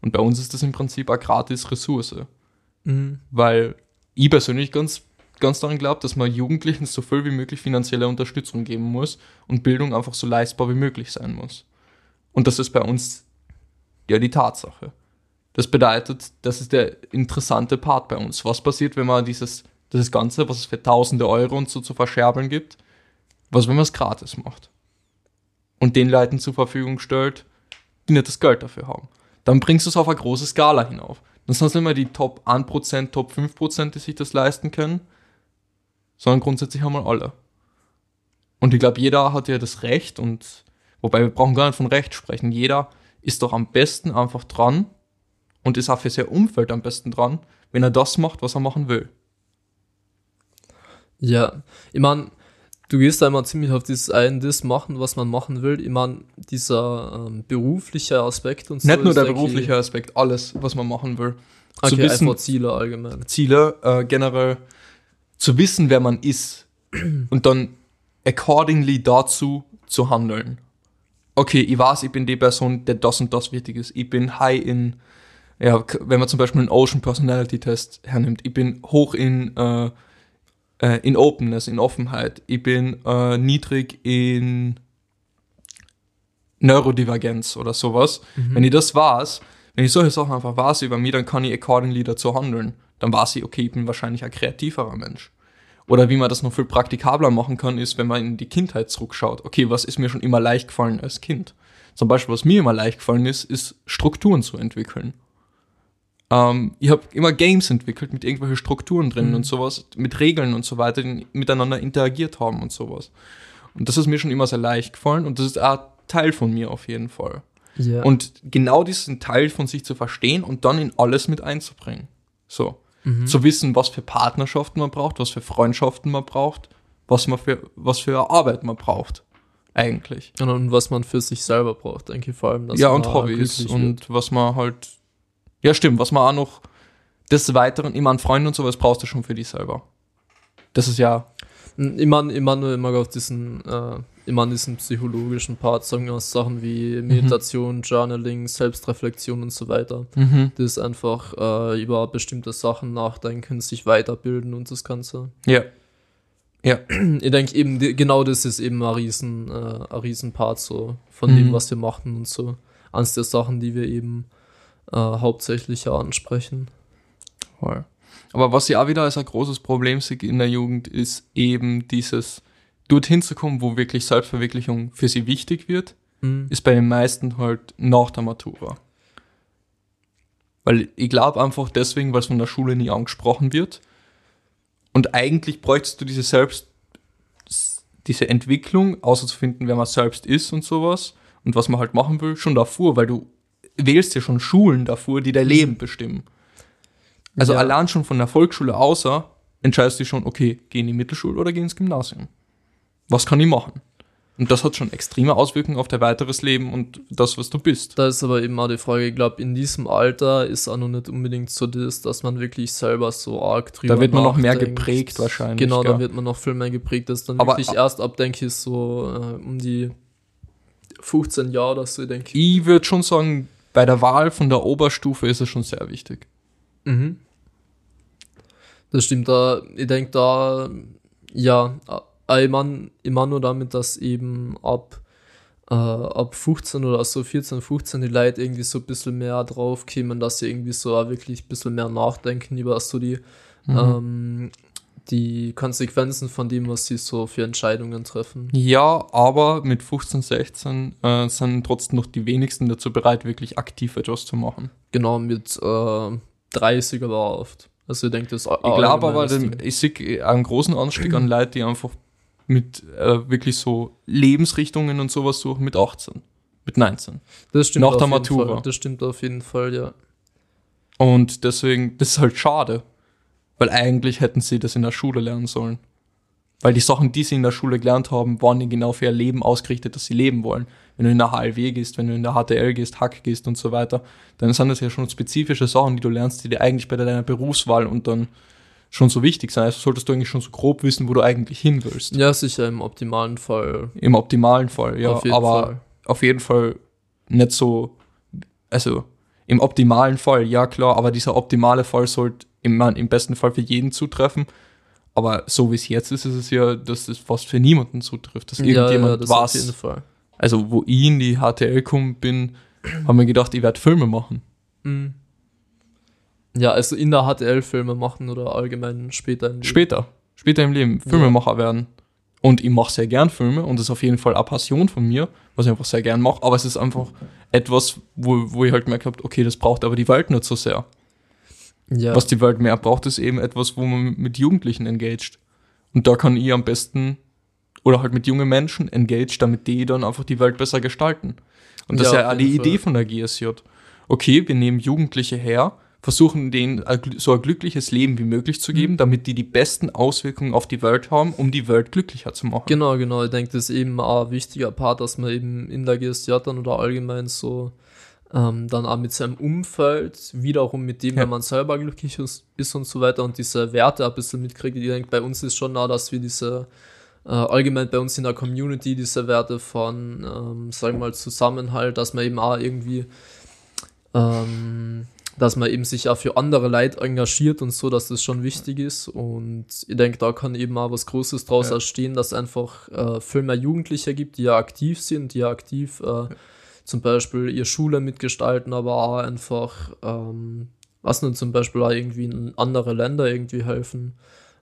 Und bei uns ist das im Prinzip eine gratis Ressource. Mhm. Weil ich persönlich ganz, ganz daran glaube, dass man Jugendlichen so viel wie möglich finanzielle Unterstützung geben muss und Bildung einfach so leistbar wie möglich sein muss. Und das ist bei uns ja die Tatsache. Das bedeutet, das ist der interessante Part bei uns. Was passiert, wenn man dieses, dieses Ganze, was es für tausende Euro und so zu verscherbeln gibt, was, wenn man es gratis macht? Und den Leuten zur Verfügung stellt, die nicht das Geld dafür haben. Dann bringst du es auf eine große Skala hinauf. Dann sind es nicht mehr die Top 1%, Top 5%, die sich das leisten können, sondern grundsätzlich einmal alle. Und ich glaube, jeder hat ja das Recht und, wobei wir brauchen gar nicht von Recht sprechen, jeder ist doch am besten einfach dran und ist auch für sein Umfeld am besten dran, wenn er das macht, was er machen will. Ja, ich meine, du gehst da immer ziemlich auf das ein, das machen, was man machen will. Ich meine, dieser ähm, berufliche Aspekt und so. Nicht nur der berufliche Aspekt, alles, was man machen will. Okay, zu wissen, einfach Ziele allgemein. Ziele, äh, generell zu wissen, wer man ist und dann accordingly dazu zu handeln. Okay, ich weiß, ich bin die Person, der das und das wichtig ist. Ich bin high in, ja, wenn man zum Beispiel einen Ocean Personality Test hernimmt, ich bin hoch in, äh, äh, in Openness, in Offenheit. Ich bin äh, niedrig in Neurodivergenz oder sowas. Wenn ich das weiß, wenn ich solche Sachen einfach weiß über mich, dann kann ich accordingly dazu handeln. Dann weiß ich, okay, ich bin wahrscheinlich ein kreativerer Mensch. Oder wie man das noch viel praktikabler machen kann, ist, wenn man in die Kindheit zurückschaut. Okay, was ist mir schon immer leicht gefallen als Kind? Zum Beispiel, was mir immer leicht gefallen ist, ist Strukturen zu entwickeln. Ähm, ich habe immer Games entwickelt mit irgendwelchen Strukturen drin und sowas, mit Regeln und so weiter, die miteinander interagiert haben und sowas. Und das ist mir schon immer sehr leicht gefallen und das ist auch Teil von mir auf jeden Fall. Ja. Und genau diesen Teil von sich zu verstehen und dann in alles mit einzubringen. So. Zu wissen, was für Partnerschaften man braucht, was für Freundschaften man braucht, was man für, was für Arbeit man braucht. Eigentlich. und, und was man für sich selber braucht, denke ich vor allem. dass ja, und Hobbys und was man halt. Ja, stimmt, was man auch noch des Weiteren, immer an Freunden und sowas brauchst du schon für dich selber. Das ist ja. Ich meine, ich meine nur immer auf diesen, äh, ich meine diesen psychologischen Part, sagen wir aus Sachen wie Meditation, Journaling, Selbstreflexion und so weiter. Das ist einfach äh, über bestimmte Sachen nachdenken, sich weiterbilden und das Ganze. Ja. Ja. Ich denke eben, genau das ist eben ein riesen, äh, ein riesen Part so von Mhm. dem, was wir machen und so. Eines der Sachen, die wir eben äh, hauptsächlich ja ansprechen. Voll. Aber was ich auch wieder als ein großes Problem sehe in der Jugend, ist eben dieses, dorthin zu kommen, wo wirklich Selbstverwirklichung für sie wichtig wird, Mhm. ist bei den meisten halt nach der Matura. Weil ich glaube einfach deswegen, weil es von der Schule nie angesprochen wird. Und eigentlich bräuchtest du diese Selbst, diese Entwicklung, auszufinden, wer man selbst ist und sowas und was man halt machen will, schon davor, weil du wählst ja schon Schulen davor, die dein Leben bestimmen. Also Ja. allein schon von der Volksschule außer entscheidest du schon, okay, geh in die Mittelschule oder geh ins Gymnasium. Was kann ich machen? Und das hat schon extreme Auswirkungen auf dein weiteres Leben und das, was du bist. Da ist aber eben auch die Frage, ich glaube, in diesem Alter ist auch noch nicht unbedingt so das, dass man wirklich selber so arg drüber Da wird man noch mehr geprägt wahrscheinlich, Genau, da gell? wird man noch viel mehr geprägt. Das ist dann Aber- wirklich erst ab, denke ich, so äh, um die 15 Jahre oder so, denke ich. Ich würde schon sagen, bei der Wahl von der Oberstufe ist es schon sehr wichtig. Mhm. Das stimmt, da, ich denke da, ja, äh, ich meine ich mein nur damit, dass eben ab, äh, ab 15 oder so 14, 15 die Leute irgendwie so ein bisschen mehr drauf kämen, dass sie irgendwie so auch wirklich ein bisschen mehr nachdenken über so die, ähm, die Konsequenzen von dem, was sie so für Entscheidungen treffen. Ja, aber mit 15, 16 äh, sind trotzdem noch die wenigsten dazu bereit, wirklich aktiv etwas zu machen. Genau, mit äh, 30 aber oft. Also ich denke, das Ich glaube aber, den, ich sehe einen großen Anstieg an Leuten, die einfach mit äh, wirklich so Lebensrichtungen und sowas suchen mit 18, mit 19. das stimmt nach der auf Matura. Fall. Das stimmt auf jeden Fall, ja. Und deswegen, das ist halt schade. Weil eigentlich hätten sie das in der Schule lernen sollen. Weil die Sachen, die sie in der Schule gelernt haben, waren nicht genau für ihr Leben ausgerichtet, dass sie leben wollen. Wenn du in der HLW gehst, wenn du in der HTL gehst, Hack gehst und so weiter, dann sind das ja schon spezifische Sachen, die du lernst, die dir eigentlich bei deiner Berufswahl und dann schon so wichtig sind. Also solltest du eigentlich schon so grob wissen, wo du eigentlich hin willst. Ja, sicher im optimalen Fall. Im optimalen Fall, ja. Auf aber Fall. auf jeden Fall nicht so, also im optimalen Fall, ja klar, aber dieser optimale Fall sollte im, im besten Fall für jeden zutreffen. Aber so wie es jetzt ist, ist es ja, dass es fast für niemanden zutrifft, dass Ja, ja, irgendjemand das auf was. jeden Fall. Also, wo ich in die HTL gekommen bin, haben wir gedacht, ich werde Filme machen. Mhm. Ja, also in der HTL Filme machen oder allgemein später. im Leben. Später, später im Leben, Filmemacher werden. Und ich mache sehr gern Filme und das ist auf jeden Fall eine Passion von mir, was ich einfach sehr gern mache. Aber es ist einfach etwas, wo, wo ich halt gemerkt habe, okay, das braucht aber die Welt nicht so sehr. Ja, Was die Welt mehr braucht, ist eben etwas, wo man mit Jugendlichen engaged. Und da kann ich am besten, oder halt mit jungen Menschen engaged, damit die dann einfach die Welt besser gestalten. Und das Ja, ist ja auch die Idee von der GSJ. Okay, wir nehmen Jugendliche her, versuchen denen so ein glückliches Leben wie möglich zu Mhm. geben, damit die die besten Auswirkungen auf die Welt haben, um die Welt glücklicher zu machen. genau, genau. Ich denke, das ist eben auch ein wichtiger Part, dass man eben in der GSJ dann oder allgemein so ähm, dann auch mit seinem Umfeld, wiederum mit dem, Ja. wenn man selber glücklich ist, ist und so weiter und diese Werte ein bisschen mitkriegt. Ich denke, bei uns ist schon auch, dass wir diese äh, allgemein bei uns in der Community diese Werte von, ähm, sagen wir mal, Zusammenhalt, dass man eben auch irgendwie, ähm, dass man eben sich auch für andere Leute engagiert und so, dass das schon wichtig ist. Und ich denke, da kann eben auch was Großes draus Ja. entstehen, dass es einfach äh, viel mehr Jugendliche gibt, die ja aktiv sind, die ja aktiv äh, zum Beispiel ihre Schule mitgestalten, aber auch einfach, ähm, was nun zum Beispiel auch irgendwie in andere Länder irgendwie helfen,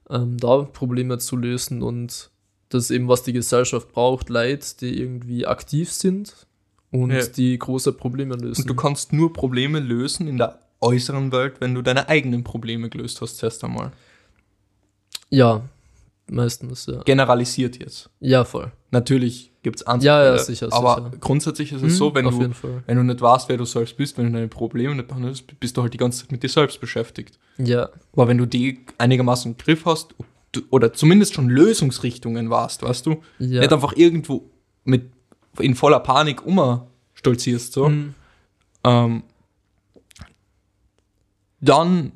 ähm, da Probleme zu lösen und das eben, was die Gesellschaft braucht, Leute, die irgendwie aktiv sind und Ja. die große Probleme lösen. Und du kannst nur Probleme lösen in der äußeren Welt, wenn du deine eigenen Probleme gelöst hast, zuerst einmal. ja, meistens, ja. Generalisiert jetzt. Ja, voll. Natürlich gibt es Ja, ja, sicher, Aber sicher. grundsätzlich ist es Mhm, so, wenn auf du, wenn du nicht weißt, wer du selbst bist, wenn du deine Probleme nicht behandelst, bist du halt die ganze Zeit mit dir selbst beschäftigt. Ja, Aber wenn du die einigermaßen im Griff hast oder zumindest schon Lösungsrichtungen warst, weißt du, ja. nicht einfach irgendwo mit in voller Panik umstolzierst, so, Mhm. ähm, dann,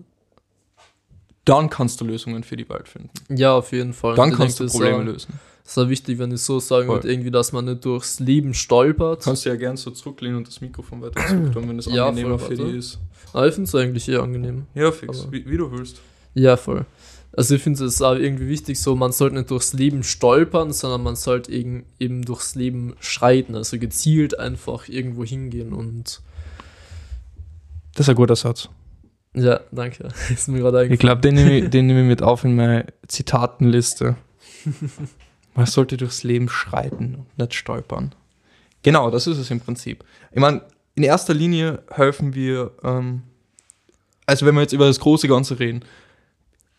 dann kannst du Lösungen für die Welt finden. ja, auf jeden Fall. Dann ich kannst du Probleme lösen. Das ist auch wichtig, wenn ich so sagen Voll. würde, irgendwie, dass man nicht durchs Leben stolpert. Kannst du ja gern so zurücklehnen und das Mikrofon weiter zurücktun, wenn es Ja, angenehmer voll, für dich ist. Aber ich finde es eigentlich eher angenehm. Ja, fix, wie, wie du willst. Ja, voll. Also ich finde es auch irgendwie wichtig, so man sollte nicht durchs Leben stolpern, sondern man sollte eben, eben durchs Leben schreiten, also gezielt einfach irgendwo hingehen und Das ist ein guter Satz. ja, danke. Ist mir gerade Ich glaube, den nehme ich, den nehme ich mit auf in meine Zitatenliste. Man sollte durchs Leben schreiten und nicht stolpern. Genau, das ist es im Prinzip. Ich meine, in erster Linie helfen wir, ähm, also wenn wir jetzt über das große Ganze reden,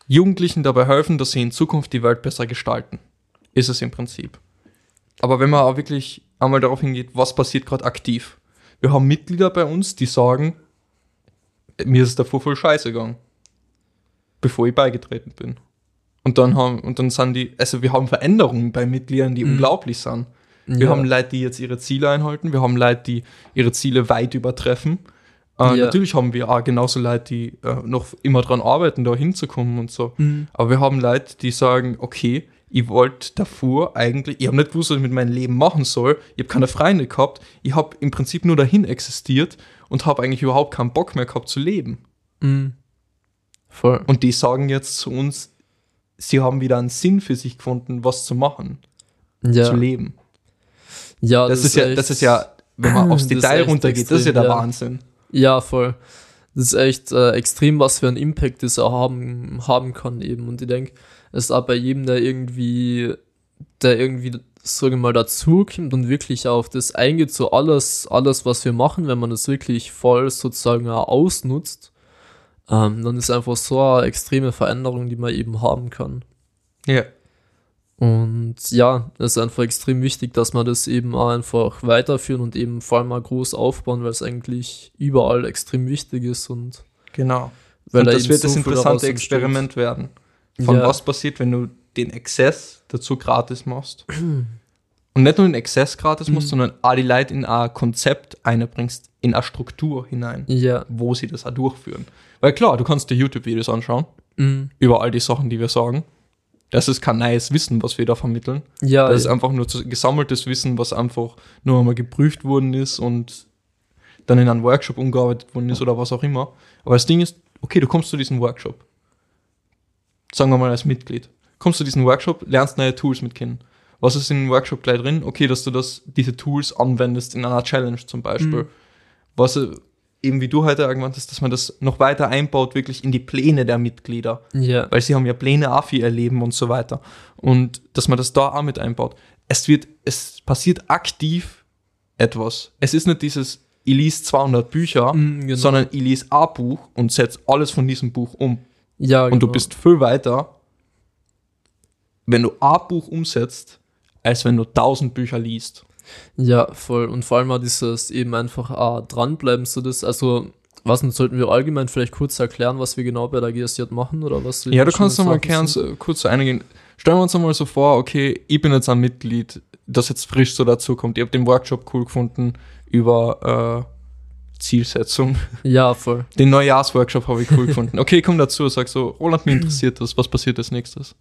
Jugendlichen dabei helfen, dass sie in Zukunft die Welt besser gestalten. Ist es im Prinzip. Aber wenn man auch wirklich einmal darauf hingeht, was passiert gerade aktiv. Wir haben Mitglieder bei uns, die sagen, mir ist davor voll scheiße gegangen bevor ich beigetreten bin. Und dann haben, und dann sind die, also wir haben Veränderungen bei Mitgliedern, die Mhm. unglaublich sind. Wir ja. haben Leute, die jetzt ihre Ziele einhalten, wir haben Leute, die ihre Ziele weit übertreffen. Äh, Ja. Natürlich haben wir auch genauso Leute, die äh, noch immer dran arbeiten, da hinzukommen und so. Mhm. Aber wir haben Leute, die sagen, okay, ich wollte davor eigentlich, ich habe nicht gewusst, was ich mit meinem Leben machen soll, ich habe keine Freunde gehabt, ich habe im Prinzip nur dahin existiert und habe eigentlich überhaupt keinen Bock mehr gehabt zu leben. Mhm. Voll. Und die sagen jetzt zu uns, sie haben wieder einen Sinn für sich gefunden, was zu machen, Ja. zu leben. ja, Das, ist ja, echt- das ist ja, wenn man aufs Das ist Detail runtergeht, das ist ja der extrem, ja. Wahnsinn. Ja, voll. Das ist echt äh, extrem, was für einen Impact das auch haben, haben kann eben. Und ich denke, es ist auch bei jedem, der irgendwie, der irgendwie, sagen wir mal, dazukommt und wirklich auf das eingeht, so alles, alles, was wir machen, wenn man das wirklich voll sozusagen auch ausnutzt, ähm, dann ist einfach so eine extreme Veränderung, die man eben haben kann. Ja. Und ja, es ist einfach extrem wichtig, dass man das eben auch einfach weiterführen und eben vor allem mal groß aufbauen, weil es eigentlich überall extrem wichtig ist und Genau. weil und da das wird das so viel interessante. Experiment werden. Von Ja. was passiert, wenn du den Exzess dazu gratis machst. Und nicht nur den Exzess gratis machst, Mhm. sondern auch die Leute in ein Konzept einbringst, in eine Struktur hinein, Ja. wo sie das auch durchführen. Weil klar, du kannst dir YouTube-Videos anschauen, Mhm. über all die Sachen, die wir sagen. Das ist kein neues Wissen, was wir da vermitteln. Ja, Das ist ja. einfach nur gesammeltes Wissen, was einfach nur einmal geprüft worden ist und dann in einem Workshop umgearbeitet worden ist oder was auch immer. Aber das Ding ist, okay, du kommst zu diesem Workshop. Sagen wir mal als Mitglied. Kommst zu diesem Workshop, lernst neue Tools mit kennen. Was ist in dem Workshop gleich drin? Okay, dass du das, diese Tools anwendest in einer Challenge zum Beispiel. Mhm. Was äh, eben wie du heute argument hast, dass man das noch weiter einbaut, wirklich in die Pläne der Mitglieder ja. weil sie haben ja Pläne auch für ihr Leben und so weiter. Und dass man das da auch mit einbaut. Es wird, es passiert aktiv etwas. Es ist nicht dieses, ich lese 200 Bücher, Mhm, genau. sondern ich lese ein Buch und setze alles von diesem Buch um. ja, Und du genau. bist viel weiter, wenn du ein Buch umsetzt, als wenn du 1000 Bücher liest. Ja, voll. Und vor allem auch dieses eben einfach auch dranbleiben, so das, also, was sollten wir allgemein vielleicht kurz erklären, was wir genau bei der GSJ machen oder was? Ja, du kannst noch mal Sachen gern sind? so, kurz so eingehen. Stellen wir uns einmal so vor, okay, ich bin jetzt ein Mitglied, das jetzt frisch so dazu kommt. Ich habe den Workshop cool gefunden über äh, Zielsetzung. Ja, voll. Den Neujahrsworkshop habe ich cool gefunden. Okay, komm dazu, sag so, Roland, mich interessiert das, was passiert als nächstes?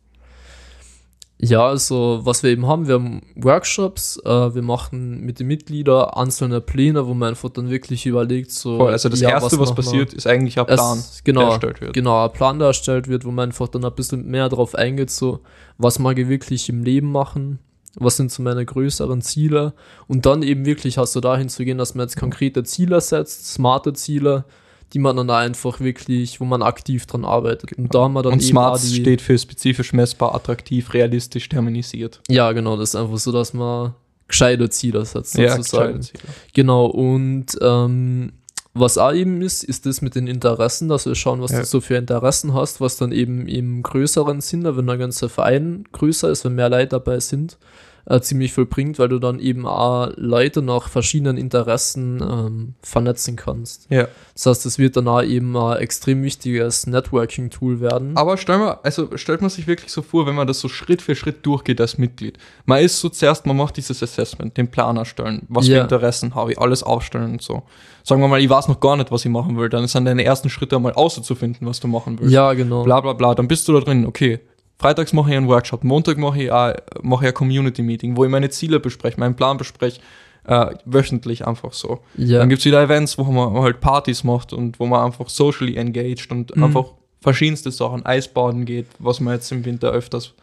Ja, also was wir eben haben, wir haben Workshops, äh, wir machen mit den Mitgliedern einzelne Pläne, wo man einfach dann wirklich überlegt, so. Voll, also das ja, Erste, was, wir? passiert, ist eigentlich ein Plan, Es, genau, der erstellt wird. genau, ein Plan, der erstellt wird, wo man einfach dann ein bisschen mehr drauf eingeht, so, was mag ich wirklich im Leben machen, was sind so meine größeren Ziele und dann eben wirklich hast du dahin zu gehen, dass man jetzt konkrete Ziele setzt, smarte Ziele, die man dann einfach wirklich, wo man aktiv dran arbeitet. Und da haben wir dann Und eben Smart steht für spezifisch, messbar, attraktiv, realistisch, terminisiert. Ja, genau, das ist einfach so, dass man gescheite Ziele setzt, sozusagen. Ziele. Genau, und ähm, was auch eben ist, ist das mit den Interessen, dass wir schauen, was Ja. du so für Interessen hast, was dann eben im größeren Sinne, wenn der ganze Verein größer ist, wenn mehr Leute dabei sind, äh, ziemlich viel bringt, weil du dann eben auch Leute nach verschiedenen Interessen ähm, vernetzen kannst. Ja. Das heißt, es wird dann auch eben ein extrem wichtiges Networking-Tool werden. Aber stell mal, also stellt man sich wirklich so vor, wenn man das so Schritt für Schritt durchgeht als Mitglied. Man ist so zuerst, man macht dieses Assessment, den Plan erstellen, was für Ja. Interessen habe ich, alles aufstellen und so. Sagen wir mal, ich weiß noch gar nicht, was ich machen will, dann sind deine ersten Schritte einmal auszufinden, was du machen willst. ja, genau. Bla bla bla, dann bist du da drin, okay. Freitags mache ich einen Workshop, Montag mache ich, auch, mache ich ein Community-Meeting, wo ich meine Ziele bespreche, meinen Plan bespreche, äh, wöchentlich einfach so. Ja. Dann gibt's wieder Events, wo man halt Partys macht und wo man einfach socially engaged und Mhm. einfach verschiedenste Sachen, Eisbaden geht, was wir jetzt im Winter öfters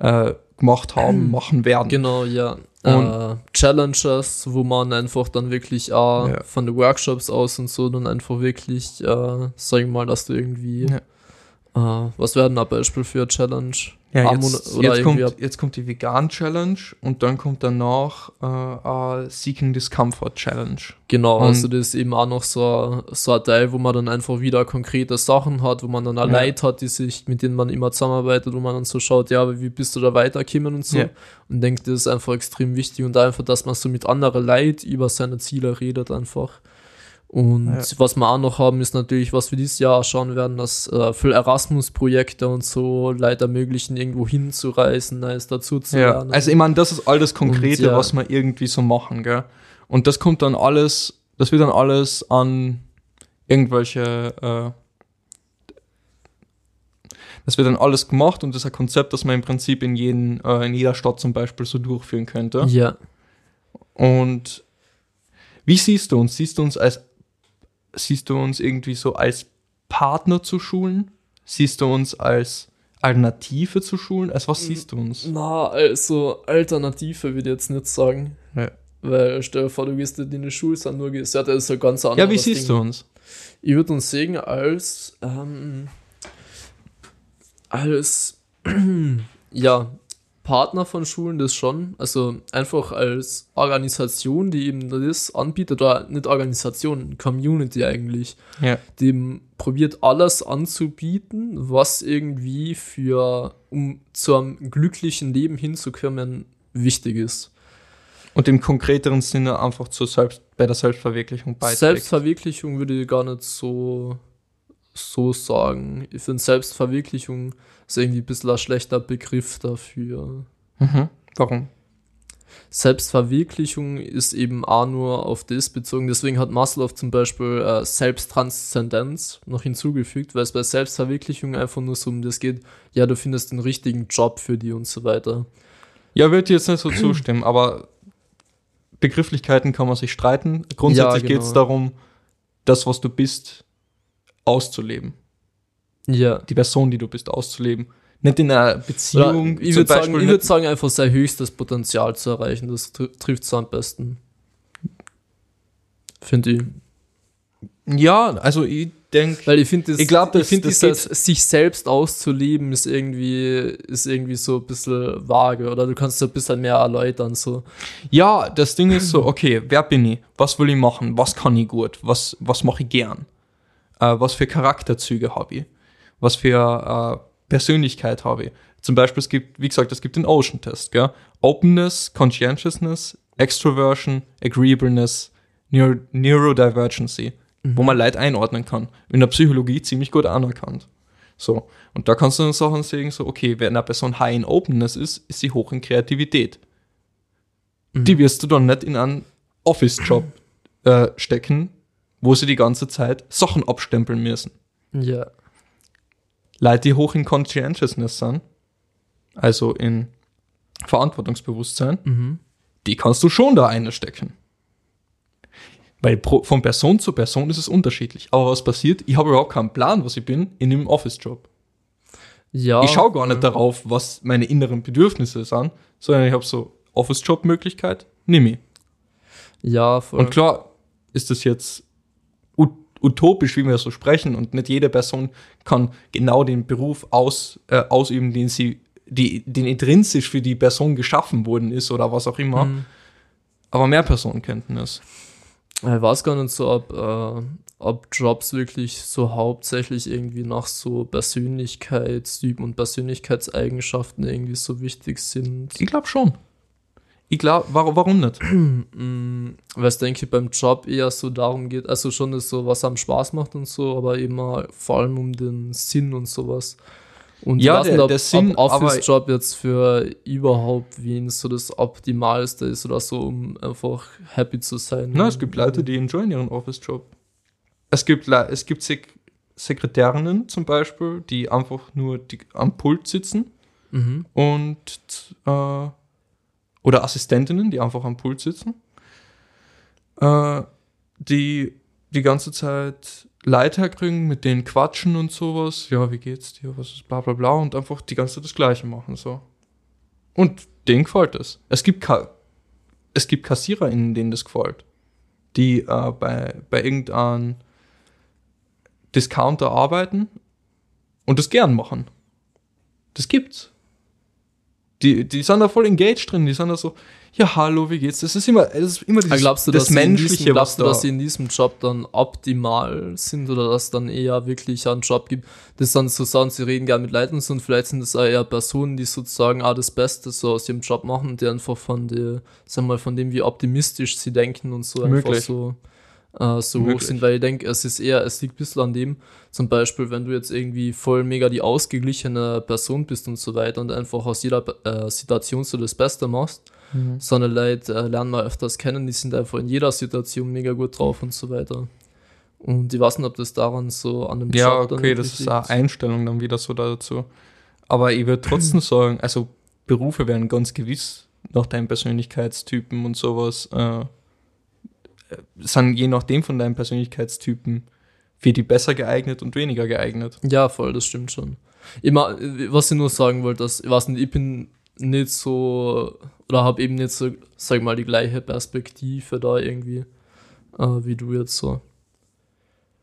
äh, gemacht haben, machen werden. Genau, ja. Und- äh, Challenges, wo man einfach dann wirklich auch Ja. von den Workshops aus und so dann einfach wirklich, äh, sag ich mal, dass du irgendwie, Ja. Was wäre denn ein Beispiel für eine Challenge? Ja, jetzt, jetzt, kommt, jetzt kommt die Vegan-Challenge und dann kommt danach äh, äh, Seeking Discomfort Challenge. Genau, Und- also das ist eben auch noch so, so ein Teil, wo man dann einfach wieder konkrete Sachen hat, wo man dann auch Ja. Leute hat, die sich, mit denen man immer zusammenarbeitet, wo man dann so schaut, ja, wie bist du da weitergekommen und so. Ja. Und denkt, das ist einfach extrem wichtig und einfach, dass man so mit anderen Leuten über seine Ziele redet einfach. Und Ja. was wir auch noch haben, ist natürlich, was wir dieses Jahr schauen werden, dass äh, für Erasmus-Projekte und so Leute ermöglichen, irgendwo hinzureisen, Neues dazu zu Ja, lernen. also ich meine, das ist alles Konkrete, Und, ja. was wir irgendwie so machen, gell? Und das kommt dann alles, das wird dann alles an irgendwelche, äh, das wird dann alles gemacht und das ist ein Konzept, das man im Prinzip in, jeden, äh, in jeder Stadt zum Beispiel so durchführen könnte. ja. Und wie siehst du uns? Siehst du uns als, siehst du uns irgendwie so als Partner zu Schulen? Siehst du uns als Alternative zu Schulen? Als was siehst du uns? Na, also Alternative würde ich jetzt nicht sagen. Ja. Weil stell dir vor, du gehst in die Schule, sind nur gesagt, das ist ein ganz anderes Ja, wie siehst Ding. du uns? Ich würde uns sehen als, ähm, als, ja, Partner von Schulen, das schon. Also einfach als Organisation, die eben das anbietet, oder nicht Organisation, Community eigentlich. Ja. Dem probiert alles anzubieten, was irgendwie für, um zu einem glücklichen Leben hinzukommen, wichtig ist. Und im konkreteren Sinne einfach zur Selbst bei der Selbstverwirklichung beiträgt. Selbstverwirklichung würde ich gar nicht so, so sagen. Ich finde Selbstverwirklichung ist irgendwie ein bisschen ein schlechter Begriff dafür. Mhm. Warum? Selbstverwirklichung ist eben auch nur auf das bezogen. Deswegen hat Maslow zum Beispiel äh, Selbsttranszendenz noch hinzugefügt, weil es bei Selbstverwirklichung einfach nur so um das geht, ja, du findest den richtigen Job für die und so weiter. Ja, würde ich jetzt nicht so zustimmen, aber Begrifflichkeiten kann man sich streiten. Grundsätzlich Ja, geht es genau. darum, das, was du bist, auszuleben. Ja. Die Person, die du bist, auszuleben. Nicht in einer Oder Beziehung. ich zum würde sagen, ich würd sagen, einfach sein höchstes Potenzial zu erreichen. Das tr trifft es am besten. Finde ich. ja, also ich denke, Weil ich finde, Ich glaub, das- find das dieses sich selbst auszuleben ist irgendwie, ist irgendwie so ein bisschen vage oder du kannst es ein bisschen mehr erläutern. So. ja, das Ding ist so, okay, wer bin ich? Was will ich machen? Was kann ich gut? Was, was mache ich gern? Äh, was für Charakterzüge habe ich? Was für äh, Persönlichkeit habe ich? Zum Beispiel, es gibt, wie gesagt, es gibt den Ocean-Test, gell? Openness, Conscientiousness, Extroversion, Agreeableness, Neuro Neurodivergency, wo man Leid einordnen kann. In der Psychologie ziemlich gut anerkannt. So. Und da kannst du dann Sachen sehen, so, okay, wenn eine Person high in Openness ist, ist sie hoch in Kreativität. Die wirst du dann nicht in einen Office-Job äh, stecken, wo sie die ganze Zeit Sachen abstempeln müssen. Ja. Leute, die hoch in Conscientiousness sind, also in Verantwortungsbewusstsein, Mhm. die kannst du schon da einstecken. Weil pro, von Person zu Person ist es unterschiedlich. Aber was passiert? Ich habe überhaupt keinen Plan, was ich bin, in einem Office-Job. Ja. Ich schaue gar nicht darauf, was meine inneren Bedürfnisse sind, sondern ich habe so Office-Job-Möglichkeit, nimm ich. Ja, voll. Und klar ist das jetzt utopisch, wie wir so sprechen, und nicht jede Person kann genau den Beruf aus, äh, ausüben, den sie, die, den intrinsisch für die Person geschaffen worden ist oder was auch immer. Mhm. Aber mehr Personen könnten es. Ich weiß gar nicht so, ob, äh, ob Jobs wirklich so hauptsächlich irgendwie nach so Persönlichkeitstypen und Persönlichkeitseigenschaften irgendwie so wichtig sind. Ich glaube schon. Ich glaube, warum, warum nicht? Mm, Weil es, denke ich, beim Job eher so darum geht, also schon ist so, was einem Spaß macht und so, aber immer vor allem um den Sinn und sowas. Und Ja, der- nicht, ob, der Sinn, ob Office-Job jetzt für überhaupt wen so das Optimalste ist oder so, um einfach happy zu sein. Na, es gibt Leute, die enjoyen ihren Office-Job. Es gibt, es gibt Sek Sekretärinnen zum Beispiel, die einfach nur die, am Pult sitzen Mhm. und äh, oder Assistentinnen, die einfach am Pult sitzen, äh, die die ganze Zeit Leute herkriegen, mit denen quatschen und sowas. Ja, wie geht's dir? Was ist bla bla bla und einfach die ganze Zeit das Gleiche machen so. Und denen gefällt es. Es gibt Ka es gibt KassiererInnen, denen das gefällt, die äh, bei, bei irgendeinem Discounter arbeiten und das gern machen. Das gibt's. Die, die sind da voll engaged drin, die sind da so, ja, hallo, wie geht's? Das ist immer, das ist immer dieses, glaubst du, das Menschliche, diesem, glaubst du, da. dass sie in diesem Job dann optimal sind oder dass es dann eher wirklich einen Job gibt, das dann so sagen, sie reden gerne mit Leuten und vielleicht sind das auch eher Personen, die sozusagen auch das Beste so aus ihrem Job machen, die einfach von der, sag mal, von dem, wie optimistisch sie denken und so einfach Möglich. so, äh, so hoch Möglich. sind, weil ich denke, es ist eher, es liegt ein bisschen an dem, zum Beispiel, wenn du jetzt irgendwie voll mega die ausgeglichene Person bist und so weiter und einfach aus jeder äh, Situation so das Beste machst, Mhm. so eine Leute äh, lernen wir öfters kennen, die sind einfach in jeder Situation mega gut drauf und so weiter. Und ich weiß nicht, ob das daran so an dem Ja, Job okay, das wirklich ist eine. Einstellung dann wieder so dazu. Aber ich würde trotzdem sagen, also Berufe werden ganz gewiss nach deinem Persönlichkeitstypen und sowas, äh, sind je nachdem von deinem Persönlichkeitstypen für die besser geeignet und weniger geeignet. Ja, voll, das stimmt schon. Immer, äh, was ich nur sagen wollte, dass, ich weiß nicht, ich bin nicht so, oder habe eben nicht so, sag mal, die gleiche Perspektive da irgendwie, äh, wie du jetzt so.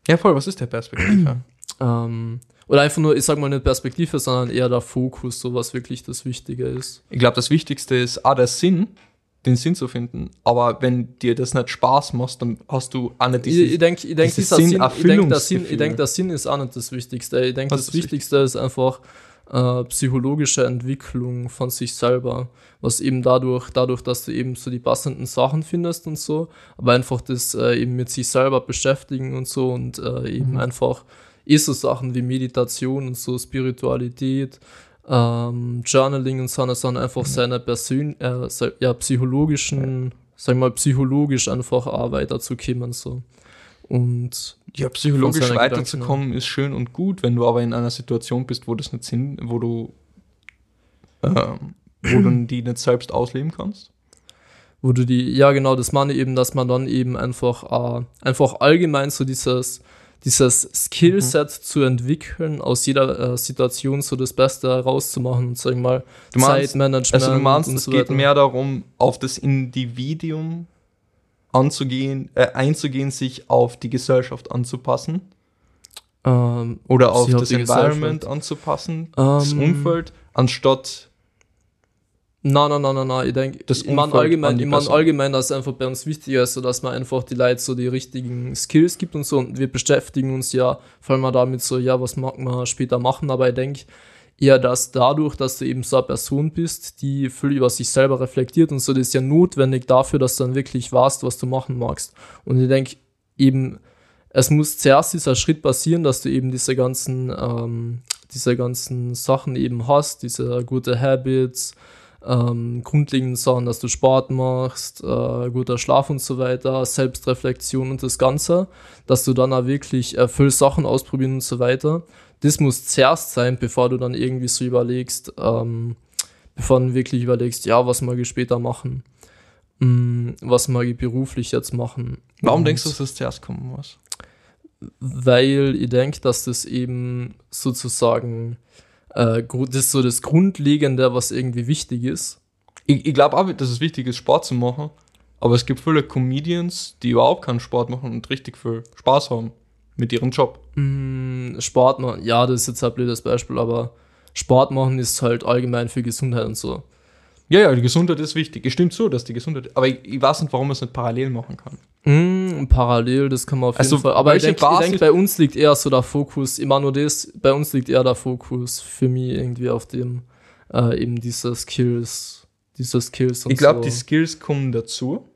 Ja, voll, was ist der Perspektive? Ähm, oder einfach nur, ich sag mal nicht Perspektive, sondern eher der Fokus, so was wirklich das Wichtige ist. ich glaube, das Wichtigste ist auch der Sinn, den Sinn zu finden. Aber wenn dir das nicht Spaß macht, dann hast du auch nicht Ich, dieses, ich denke, ich denk, dieses dieser Sinn, ich denk, der Sinn, ich denk, der Sinn ist auch nicht das Wichtigste. Ich denke, das ist das Wichtigste ist einfach äh, psychologische Entwicklung von sich selber. Was eben dadurch, dadurch, dass du eben so die passenden Sachen findest und so, aber einfach das äh, eben mit sich selber beschäftigen und so und äh, eben Mhm. einfach eh so Sachen wie Meditation und so Spiritualität, ähm, Journaling und so, sondern einfach Mhm. seine Persön äh, ja, psychologischen, sag mal, psychologisch einfach auch weiterzukommen so. Und Ja, psychologisch weiterzukommen ist schön und gut, wenn du aber in einer Situation bist, wo das nicht Sinn, wo du, ähm, wo du die nicht selbst ausleben kannst. wo du die, ja genau, das meine ich eben, dass man dann eben einfach, äh, einfach allgemein so dieses, dieses Skillset zu entwickeln, aus jeder äh, Situation so das Beste herauszumachen und sag ich mal, Du meinst- Zeitmanagement Also du meinst, es so geht mehr darum, auf das Individuum anzugehen, äh, einzugehen, sich auf die Gesellschaft anzupassen? Ähm, oder auf das Environment anzupassen, das Ähm, Umfeld, anstatt Nein, nein, nein, nein, nein, ich denke, Das ich meine allgemein, ich mein allgemein, dass es einfach bei uns wichtiger ist, so dass man einfach die Leute so die richtigen Skills gibt und so. Und wir beschäftigen uns ja vor allem damit so, ja, was mag man später machen, aber ich denke eher, dass dadurch, dass du eben so eine Person bist, die viel über sich selber reflektiert und so, das ist ja notwendig dafür, dass du dann wirklich weißt, was du machen magst. Und ich denke eben, es muss zuerst dieser Schritt passieren, dass du eben diese ganzen, ähm, diese ganzen Sachen eben hast, diese gute Habits, ähm, grundlegenden Sachen, dass du Sport machst, äh, guter Schlaf und so weiter, Selbstreflexion und das Ganze, dass du dann auch wirklich äh, viel Sachen ausprobieren und so weiter. Das muss zuerst sein, bevor du dann irgendwie so überlegst, ähm, bevor du wirklich überlegst, ja, was mag ich später machen, mm, was mag ich beruflich jetzt machen. Warum Und denkst du, dass das zuerst kommen muss? Weil ich denke, dass das eben sozusagen äh, das ist so das Grundlegende, was irgendwie wichtig ist. Ich, ich glaube auch, dass es wichtig ist, Sport zu machen. Aber es gibt viele Comedians, die überhaupt keinen Sport machen und richtig viel Spaß haben mit ihrem Job. Mm, Sport machen, ja, das ist jetzt ein blödes Beispiel, aber Sport machen ist halt allgemein für Gesundheit und so. Ja, ja, die Gesundheit ist wichtig. Es stimmt so, dass die Gesundheit. Aber ich, ich weiß nicht, warum man es nicht parallel machen kann. Mm, parallel, das kann man auf jeden Also, Fall. Aber ich denke, denk, bei uns liegt eher so der Fokus, immer nur das, bei uns liegt eher der Fokus für mich irgendwie auf dem, äh, eben diese Skills, diese Skills und Ich glaube, so. die Skills kommen dazu.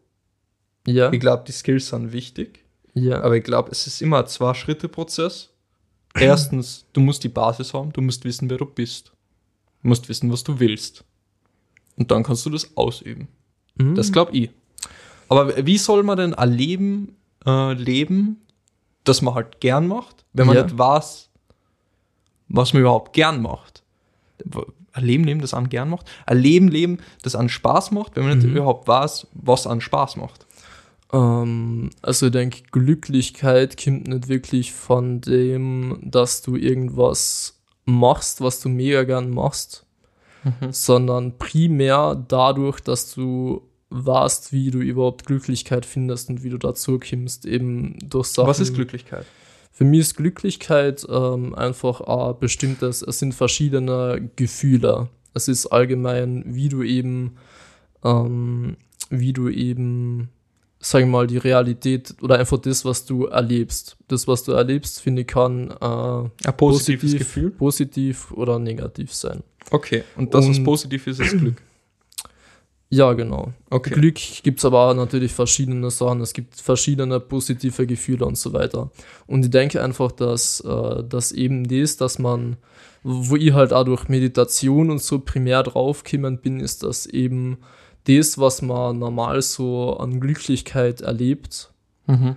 ja, Ich glaube, die Skills sind wichtig. ja, Aber ich glaube, es ist immer ein Zwei-Schritte-Prozess. Erstens, du musst die Basis haben, du musst wissen, wer du bist. Du musst wissen, was du willst. Und dann kannst du das ausüben. Mhm. Das glaube ich. Aber wie soll man denn ein Leben äh, leben, das man halt gern macht, wenn man Ja. nicht weiß, was man überhaupt gern macht? Ein Leben leben, das einen gern macht? Ein Leben leben, das einen Spaß macht, wenn man nicht Mhm. überhaupt weiß, was einen Spaß macht? Ähm, also ich denke, Glücklichkeit kommt nicht wirklich von dem, dass du irgendwas machst, was du mega gern machst, sondern primär dadurch, dass du weißt, wie du überhaupt Glücklichkeit findest und wie du dazu kommst, eben durch Sachen. Was ist Glücklichkeit? Für mich ist Glücklichkeit ähm, einfach ein bestimmtes, es sind verschiedene Gefühle. Es ist allgemein, wie du eben, ähm, wie du eben, sag ich mal, die Realität oder einfach das, was du erlebst. Das, was du erlebst, finde ich, kann äh, Ein positives positiv, Gefühl? positiv oder negativ sein. Okay, und das, was Und- positiv ist, ist Glück. Ja, genau. Okay. Glück gibt es aber auch natürlich verschiedene Sachen. Es gibt verschiedene positive Gefühle und so weiter. Und ich denke einfach, dass, äh, dass eben das, dass man, wo ich halt auch durch Meditation und so primär draufgekommen bin, ist, dass eben das, was man normal so an Glücklichkeit erlebt, Mhm.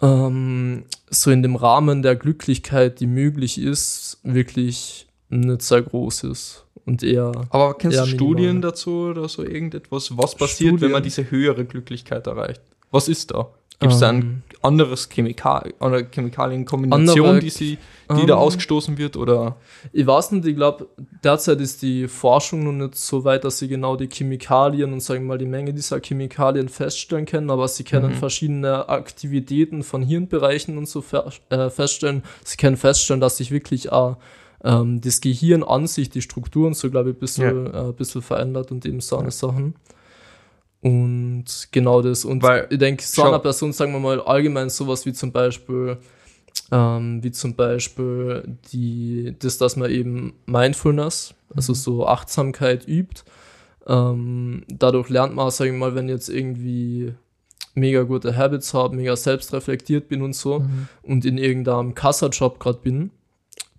ähm, so in dem Rahmen der Glücklichkeit, die möglich ist, wirklich nicht sehr groß ist. Und eher Aber kennst Ja, du minimal. Studien dazu oder so irgendetwas? Was passiert, wenn man Studien? diese höhere Glücklichkeit erreicht? Was ist da? Gibt es da ein ähm, anderes Chemikal oder Chemikalienkombination, Andere- die, sie, die da ähm, ausgestoßen wird? Oder Ich weiß nicht, ich glaube, derzeit ist die Forschung noch nicht so weit, dass sie genau die Chemikalien und sagen wir mal die Menge dieser Chemikalien feststellen können, aber sie können Mhm. verschiedene Aktivitäten von Hirnbereichen und so äh, feststellen. Sie können feststellen, dass sich wirklich auch ähm, das Gehirn an sich, die Strukturen so, glaube ich, ein bisschen, äh, ein bisschen verändert und eben so eine Sachen. Und genau das. Und Weil- ich denke, so einer Person, sagen wir mal, allgemein sowas wie zum Beispiel ähm, wie zum Beispiel die, das, dass man eben Mindfulness, also so Achtsamkeit übt. Ähm, dadurch lernt man, sage ich mal, wenn ich jetzt irgendwie mega gute Habits habe, mega selbstreflektiert bin und so und in irgendeinem Kassajob gerade bin,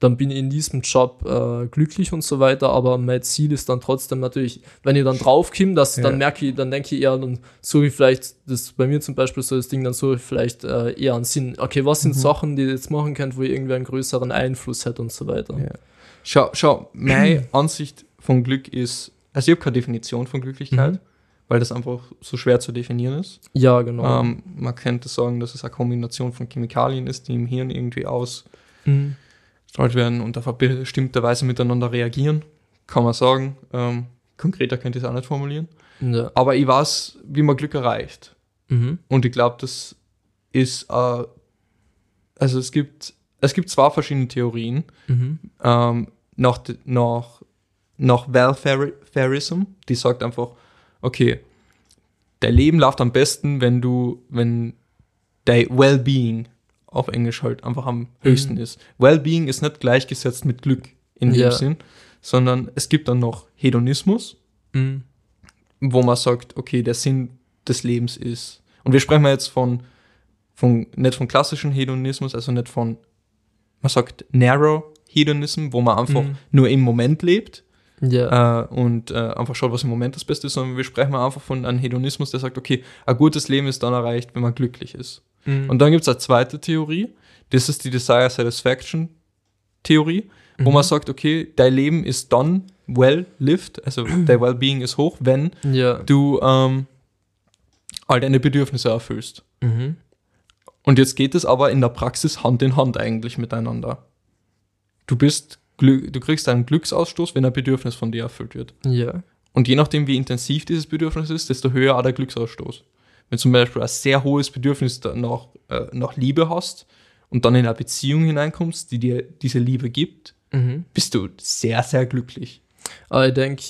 dann bin ich in diesem Job äh, glücklich und so weiter, aber mein Ziel ist dann trotzdem natürlich, wenn ich dann draufkomme, dass Ja. dann merke ich, dann denke ich eher, dann suche ich vielleicht, das bei mir zum Beispiel so das Ding, dann suche ich vielleicht äh, eher einen Sinn. Okay, was sind Sachen, die ich jetzt machen kann, wo ich irgendwie einen größeren Einfluss hätte und so weiter. Ja. schau, schau, meine Ansicht von Glück ist, also ich habe keine Definition von Glücklichkeit, Mhm. weil das einfach so schwer zu definieren ist. Ja, genau. Ähm, man könnte sagen, dass es eine Kombination von Chemikalien ist, die im Hirn irgendwie aus Mhm. Strahlt werden und auf eine bestimmte Weise miteinander reagieren. Kann man sagen. Ähm, konkreter könnte ich es auch nicht formulieren. Ja. Aber ich weiß, wie man Glück erreicht. Mhm. Und ich glaube, das ist, äh, also es gibt, es gibt zwei verschiedene Theorien. Mhm. Ähm, nach, nach, nach Welfareism, die sagt einfach, okay, dein Leben läuft am besten, wenn du, wenn dein Wellbeing auf Englisch halt einfach am höchsten ist. Wellbeing ist nicht gleichgesetzt mit Glück in dem Ja. Sinn, sondern es gibt dann noch Hedonismus, Mhm. wo man sagt, okay, der Sinn des Lebens ist. Und wir sprechen jetzt von, von nicht von klassischen Hedonismus, also nicht von, man sagt Narrow Hedonism, wo man einfach Mhm. nur im Moment lebt Ja. äh, und äh, einfach schaut, was im Moment das Beste ist, sondern wir sprechen einfach von einem Hedonismus, der sagt, okay, ein gutes Leben ist dann erreicht, wenn man glücklich ist. Mhm. Und dann gibt es eine zweite Theorie, das ist die Desire Satisfaction Theorie, wo Mhm. man sagt, okay, dein Leben ist dann, well lived, also dein Wellbeing ist hoch, wenn Ja. du ähm, all deine Bedürfnisse erfüllst. Mhm. Und jetzt geht es aber in der Praxis Hand in Hand eigentlich miteinander. Du bist, du kriegst einen Glücksausstoß, wenn ein Bedürfnis von dir erfüllt wird. Ja. Und je nachdem, wie intensiv dieses Bedürfnis ist, desto höher auch der Glücksausstoß. Wenn zum Beispiel ein sehr hohes Bedürfnis nach, äh, nach Liebe hast und dann in eine Beziehung hineinkommst, die dir diese Liebe gibt, Mhm. bist du sehr, sehr glücklich. Aber ich denke,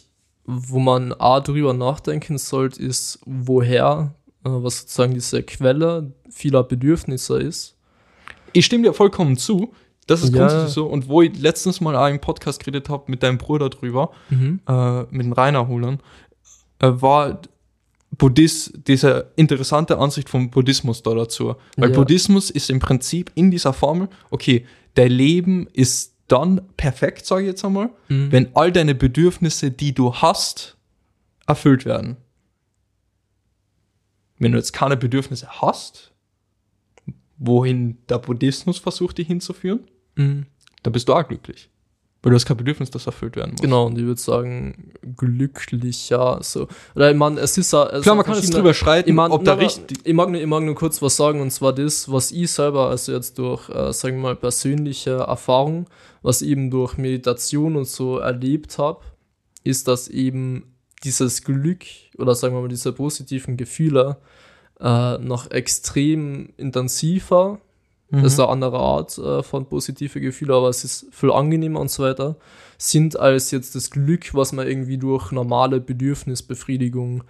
wo man A drüber nachdenken sollte, ist, woher, äh, was sozusagen diese Quelle vieler Bedürfnisse ist. Ich stimme dir vollkommen zu. Das ist Ja. grundsätzlich so. Und wo ich letztens mal auch im Podcast geredet habe mit deinem Bruder drüber, Mhm. äh, mit dem Rainer Holern, äh, war Buddhist, diese interessante Ansicht vom Buddhismus da dazu. Weil Ja. Buddhismus ist im Prinzip in dieser Formel, okay, dein Leben ist dann perfekt, sage ich jetzt einmal, Mhm. wenn all deine Bedürfnisse, die du hast, erfüllt werden. Wenn du jetzt keine Bedürfnisse hast, wohin der Buddhismus versucht, dich hinzuführen, Mhm. dann bist du auch glücklich. Weil du hast kein Bedürfnis, das erfüllt werden muss. Genau, und ich würde sagen, glücklicher, so. Oder ich meine, es ist ja. es Klar, man kann jetzt drüber streiten, Ich, mein, ob da nein, richtig. ich, mag nur, ich mag nur kurz was sagen, und zwar das, was ich selber, also jetzt durch, äh, sagen wir mal, persönliche Erfahrung, was ich eben durch Meditation und so erlebt habe, ist, dass eben dieses Glück oder sagen wir mal diese positiven Gefühle äh, noch extrem intensiver Mhm. das ist eine andere Art äh, von positive Gefühle, aber es ist viel angenehmer und so weiter, sind als jetzt das Glück, was man irgendwie durch normale Bedürfnisbefriedigung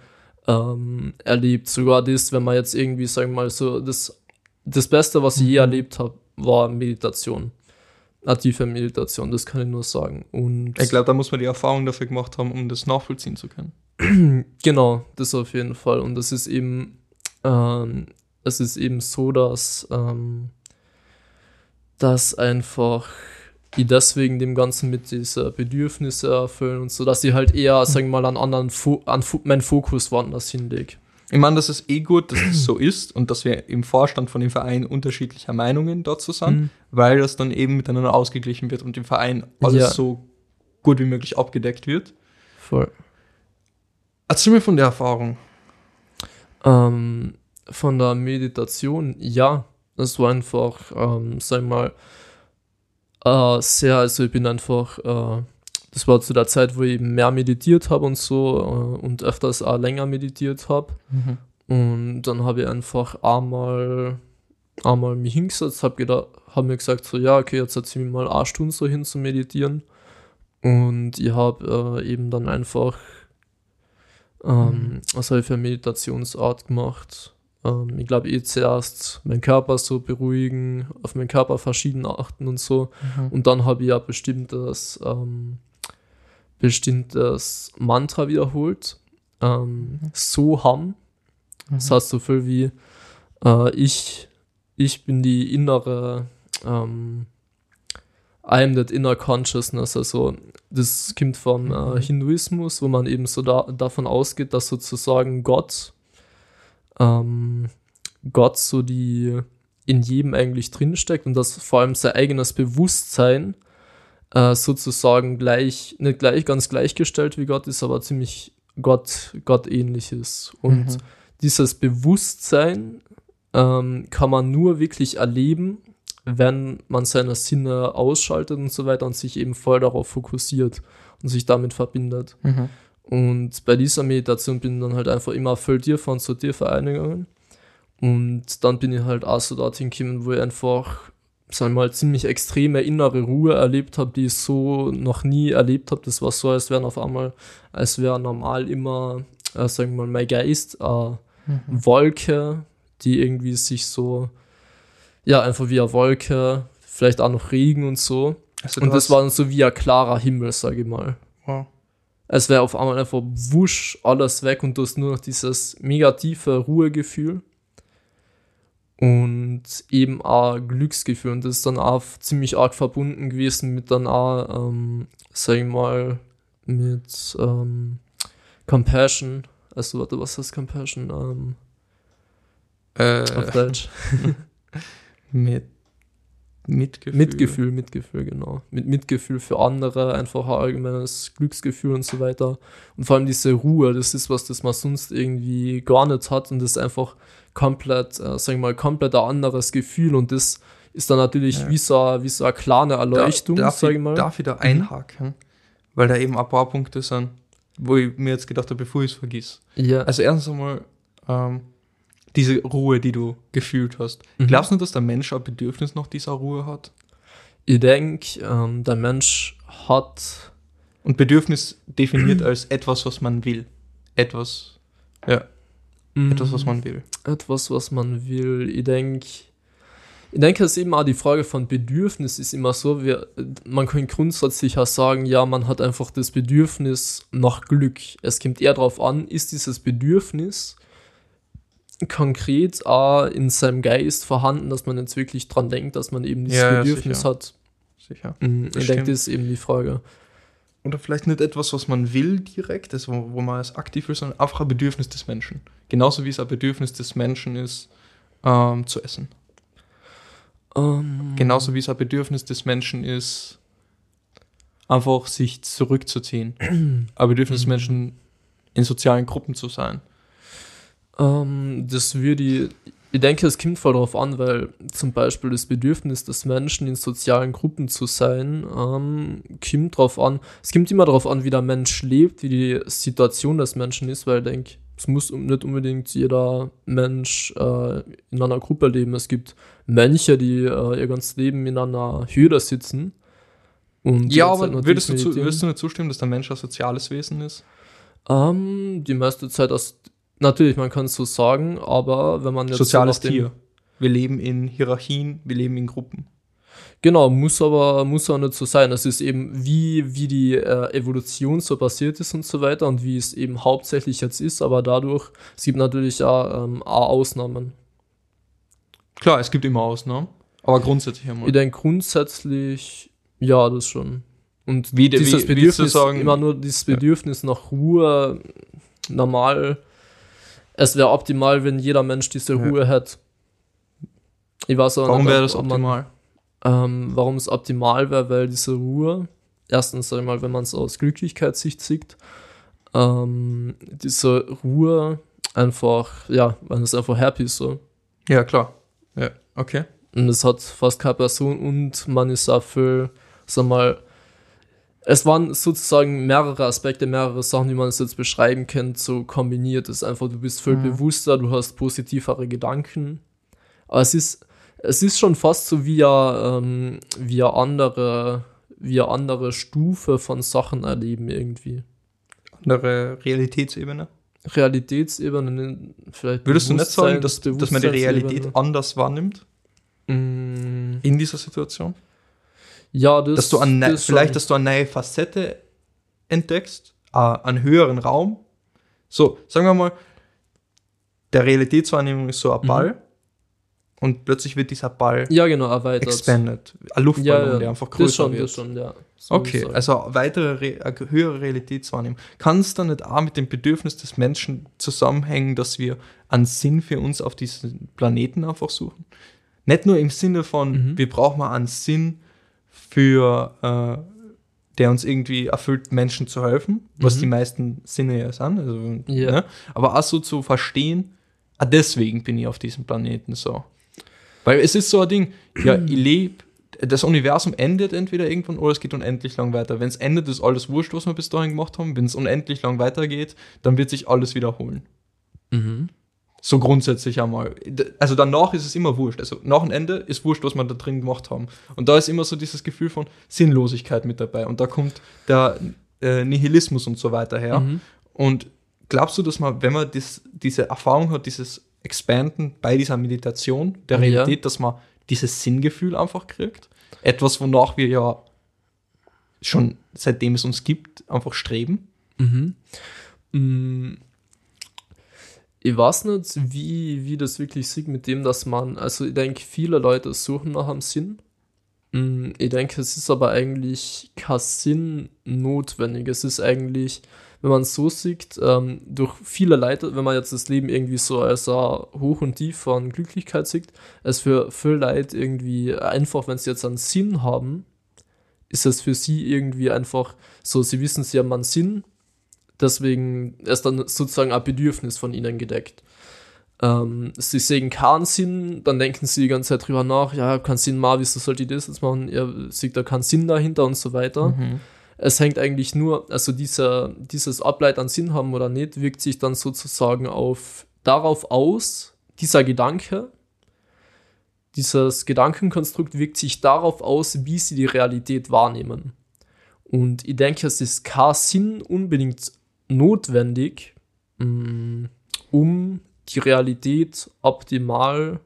ähm, erlebt. Sogar das, wenn man jetzt irgendwie, sagen wir mal, so, das, das Beste, was ich je erlebt habe, war Meditation. Aktive Meditation, das kann ich nur sagen. Und Ich glaube, da muss man die Erfahrung dafür gemacht haben, um das nachvollziehen zu können. Genau, das auf jeden Fall. Und das ist eben, ähm, es ist eben so, dass, ähm, dass einfach die deswegen dem Ganzen mit dieser Bedürfnisse erfüllen und so, dass sie halt eher, sagen wir mal, an anderen, Fo an Fo meinen Fokus woanders hinlegt. Ich meine, das ist eh gut, dass das so ist und dass wir im Vorstand von dem Verein unterschiedlicher Meinungen dazu sind, Mhm. weil das dann eben miteinander ausgeglichen wird und im Verein alles Ja. so gut wie möglich abgedeckt wird. Voll. Erzähl mir von der Erfahrung. Ähm, von der Meditation, ja, es war einfach, ähm, sag ich mal, äh, sehr, also ich bin einfach, äh, das war zu der Zeit, wo ich eben mehr meditiert habe und so äh, und öfters auch länger meditiert habe. Und dann habe ich einfach einmal, einmal mich hingesetzt, habe habe mir gesagt, so ja, okay, jetzt setze ich mich mal eine Stunde so hin zu meditieren. Und ich habe äh, eben dann einfach, ähm, was habe ich für eine Meditationsart gemacht? Ähm, ich glaube eh zuerst meinen Körper so beruhigen, auf meinen Körper verschieden achten und so. Und dann habe ich ja bestimmtes, ähm, bestimmtes Mantra wiederholt. Ähm, So ham. Das heißt so viel wie äh, ich, ich bin die innere ähm, I am that inner consciousness. Also das kommt vom äh, Hinduismus, wo man eben so da, davon ausgeht, dass sozusagen Gott ähm, Gott so die in jedem eigentlich drinsteckt und dass vor allem sein eigenes Bewusstsein äh, sozusagen gleich, nicht gleich ganz gleichgestellt wie Gott ist, aber ziemlich Gott, Gott ähnlich ist. Und Mhm. dieses Bewusstsein ähm, kann man nur wirklich erleben, wenn man seine Sinne ausschaltet und so weiter und sich eben voll darauf fokussiert und sich damit verbindet. Mhm. Und bei dieser Meditation bin ich dann halt einfach immer voll tiefer und so tiefer eingegangen. Und dann bin ich halt auch so dorthin gekommen, wo ich einfach, sagen wir mal, ziemlich extreme innere Ruhe erlebt habe, die ich so noch nie erlebt habe. Das war so, als wären auf einmal, als wäre normal immer, äh, sagen wir mal, mein Geist eine Wolke, die irgendwie sich so, ja, einfach wie eine Wolke, vielleicht auch noch Regen und so. Also Und das war dann so wie ein klarer Himmel, sage ich mal. Wow. Es wäre auf einmal einfach wusch alles weg und du hast nur noch dieses mega tiefe Ruhegefühl und eben auch Glücksgefühl. Und das ist dann auch ziemlich arg verbunden gewesen mit dann auch, ähm, sag ich mal, mit ähm, Compassion. Also, warte, was heißt Compassion? Ähm, äh, auf Deutsch. mit Mitgefühl. Mitgefühl, Mitgefühl, genau. Mit Mitgefühl für andere, einfach ein allgemeines Glücksgefühl und so weiter. Und vor allem diese Ruhe, das ist was, das man sonst irgendwie gar nicht hat und das ist einfach komplett, äh, sag ich mal, komplett ein anderes Gefühl und das ist dann natürlich Ja. wie, so, eine- wie so eine kleine Erleuchtung, darf, sag ich, ich mal. darf ich da einhaken? Weil da eben ein paar Punkte sind, wo ich mir jetzt gedacht habe, bevor ich es vergiss. ja, Also erstens einmal ähm, diese Ruhe, die du gefühlt hast. Mhm. Glaubst du, dass der Mensch ein Bedürfnis nach dieser Ruhe hat? ich denke, ähm, der Mensch hat Und Bedürfnis definiert als etwas, was man will. Etwas, ja, etwas, was man will. etwas, was man will. Ich denke, ich denke, es ist eben auch die Frage von Bedürfnis ist immer so, wir, man kann grundsätzlich auch sagen, ja, man hat einfach das Bedürfnis nach Glück. Es kommt eher darauf an, ist dieses Bedürfnis konkret auch in seinem Geist vorhanden, dass man jetzt wirklich dran denkt, dass man eben dieses Ja, Bedürfnis sicher. hat. Sicher. Mhm, Ich denke, das ist eben die Frage. Oder vielleicht nicht etwas, was man will direkt, also wo, man es aktiv will, sondern einfach ein Bedürfnis des Menschen. Genauso wie es ein Bedürfnis des Menschen ist, ähm, zu essen. Ähm, Genauso wie es ein Bedürfnis des Menschen ist, einfach sich zurückzuziehen. ein Bedürfnis des Menschen, in sozialen Gruppen zu sein. Ähm, das würde ich, ich denke, es kommt voll darauf an, weil zum Beispiel das Bedürfnis des Menschen in sozialen Gruppen zu sein, ähm, kommt darauf an, es kommt immer darauf an, wie der Mensch lebt, wie die Situation des Menschen ist, weil ich denke, es muss nicht unbedingt jeder Mensch äh, in einer Gruppe leben. Es gibt Mönche, die äh, ihr ganzes Leben in einer Höhle sitzen. Ja, aber nur würdest du, zu, würdest du nicht zustimmen, dass der Mensch ein soziales Wesen ist? Ähm, die meiste Zeit aus. Natürlich, man kann es so sagen, aber wenn man jetzt. Soziales so Tier. Wir leben in Hierarchien, wir leben in Gruppen. Genau, muss aber muss auch nicht so sein. Es ist eben, wie, wie die äh, Evolution so passiert ist und so weiter und wie es eben hauptsächlich jetzt ist, aber dadurch, es gibt natürlich auch, ähm, auch Ausnahmen. Klar, es gibt immer Ausnahmen, aber grundsätzlich einmal. Ich denke grundsätzlich, ja, das schon. Und Wie dieses wie- wie Bedürfnis, zu sagen- immer nur dieses Bedürfnis nach Ruhe, normal. Es wäre optimal, wenn jeder Mensch diese Ja. Ruhe hat. Ich weiß auch Warum wäre das ob man- optimal? Ähm, warum es optimal wäre, weil diese Ruhe, erstens, sag ich mal, wenn man es aus Glücklichkeitssicht sieht, ähm, diese Ruhe einfach, ja, man ist einfach happy so. Ja, klar. Ja, okay. Und es hat fast keine Person und man ist auch viel, sag mal, es waren sozusagen mehrere Aspekte, mehrere Sachen, wie man es jetzt beschreiben kann, so kombiniert. Ist einfach, du bist viel Mhm. bewusster, du hast positivere Gedanken. Aber es ist, es ist schon fast so wie eine, ähm, wie eine andere, wie eine andere Stufe von Sachen erleben irgendwie. Andere Realitätsebene. Realitätsebene, vielleicht. Würdest du nicht sagen, dass, dass man die Realität anders wahrnimmt Mm, in dieser Situation? Ja, das, Dass du an, ne- das vielleicht, schon. dass du eine neue Facette entdeckst, äh, einen höheren Raum. So, sagen wir mal, der Realitätswahrnehmung ist so ein Mhm. Ball und plötzlich wird dieser Ball Ja, genau, erweitert. expanded. Ein Luftballon, Ja, ja, der einfach größer das schon, wird. das schon, ja. So Okay, also weitere, Re höhere Realitätswahrnehmung. Kann es dann nicht auch mit dem Bedürfnis des Menschen zusammenhängen, dass wir einen Sinn für uns auf diesem Planeten einfach suchen? Nicht nur im Sinne von, Mhm. wir brauchen mal einen Sinn für, äh, der uns irgendwie erfüllt, Menschen zu helfen, was Mhm. die meisten Sinne ja sind, also, Ja. ne? aber auch so zu verstehen, ah, deswegen bin ich auf diesem Planeten so. Weil es ist so ein Ding, ja, ich lebe, das Universum endet entweder irgendwann oder es geht unendlich lang weiter. Wenn es endet, ist alles wurscht, was wir bis dahin gemacht haben. Wenn es unendlich lang weitergeht, dann wird sich alles wiederholen. Mhm. So grundsätzlich einmal. Also danach ist es immer wurscht. Also nach dem Ende ist wurscht, was wir da drin gemacht haben. Und da ist immer so dieses Gefühl von Sinnlosigkeit mit dabei. Und da kommt der äh, Nihilismus und so weiter her. Mhm. Und glaubst du, dass man, wenn man das, diese Erfahrung hat, dieses Expanden bei dieser Meditation der Ja. Realität, dass man dieses Sinngefühl einfach kriegt? Etwas, wonach wir ja schon seitdem es uns gibt, einfach streben? Mhm. Ich weiß nicht, wie, wie das wirklich sieht mit dem, dass man, also ich denke, viele Leute suchen nach einem Sinn. Mm, Ich denke, es ist aber eigentlich kein Sinn notwendig. Es ist eigentlich, wenn man es so sieht, ähm, durch viele Leute, wenn man jetzt das Leben irgendwie so als Hoch und Tief von Glücklichkeit sieht, es für viele Leute irgendwie einfach, wenn sie jetzt einen Sinn haben, ist es für sie irgendwie einfach so, sie wissen, sie haben einen Sinn, deswegen ist dann sozusagen ein Bedürfnis von ihnen gedeckt. Ähm, sie sehen keinen Sinn, dann denken sie die ganze Zeit drüber nach, ja, keinen Sinn mehr, wieso sollte ich das jetzt machen? Ja, sieht da keinen Sinn dahinter und so weiter. Mhm. Es hängt eigentlich nur, also dieser, dieses Ableit an Sinn haben oder nicht, wirkt sich dann sozusagen auf darauf aus, dieser Gedanke, dieses Gedankenkonstrukt wirkt sich darauf aus, wie sie die Realität wahrnehmen. Und ich denke, es ist kein Sinn unbedingt notwendig, mm, um die Realität optimal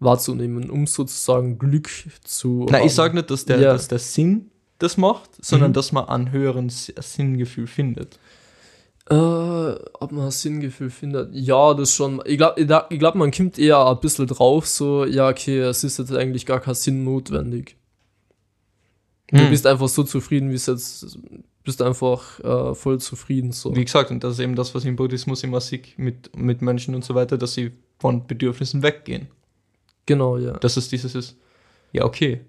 wahrzunehmen, um sozusagen Glück zu. Na, haben. ich sage nicht, dass der, Ja. dass der Sinn das macht, sondern Mhm. dass man einen höheren S- Sinngefühl findet. Äh, ob man ein Sinngefühl findet. Ja, das schon. Ich glaube, ich glaub, ich glaub, man kommt eher ein bisschen drauf, so, ja, okay, es ist jetzt eigentlich gar kein Sinn notwendig. Du Hm. bist einfach so zufrieden, wie es jetzt, bist einfach äh, voll zufrieden, so. Wie gesagt, und das ist eben das, was im Buddhismus immer sehe mit, mit Menschen und so weiter, dass sie von Bedürfnissen weggehen. Genau, ja. Dass es dieses ist, ja, okay,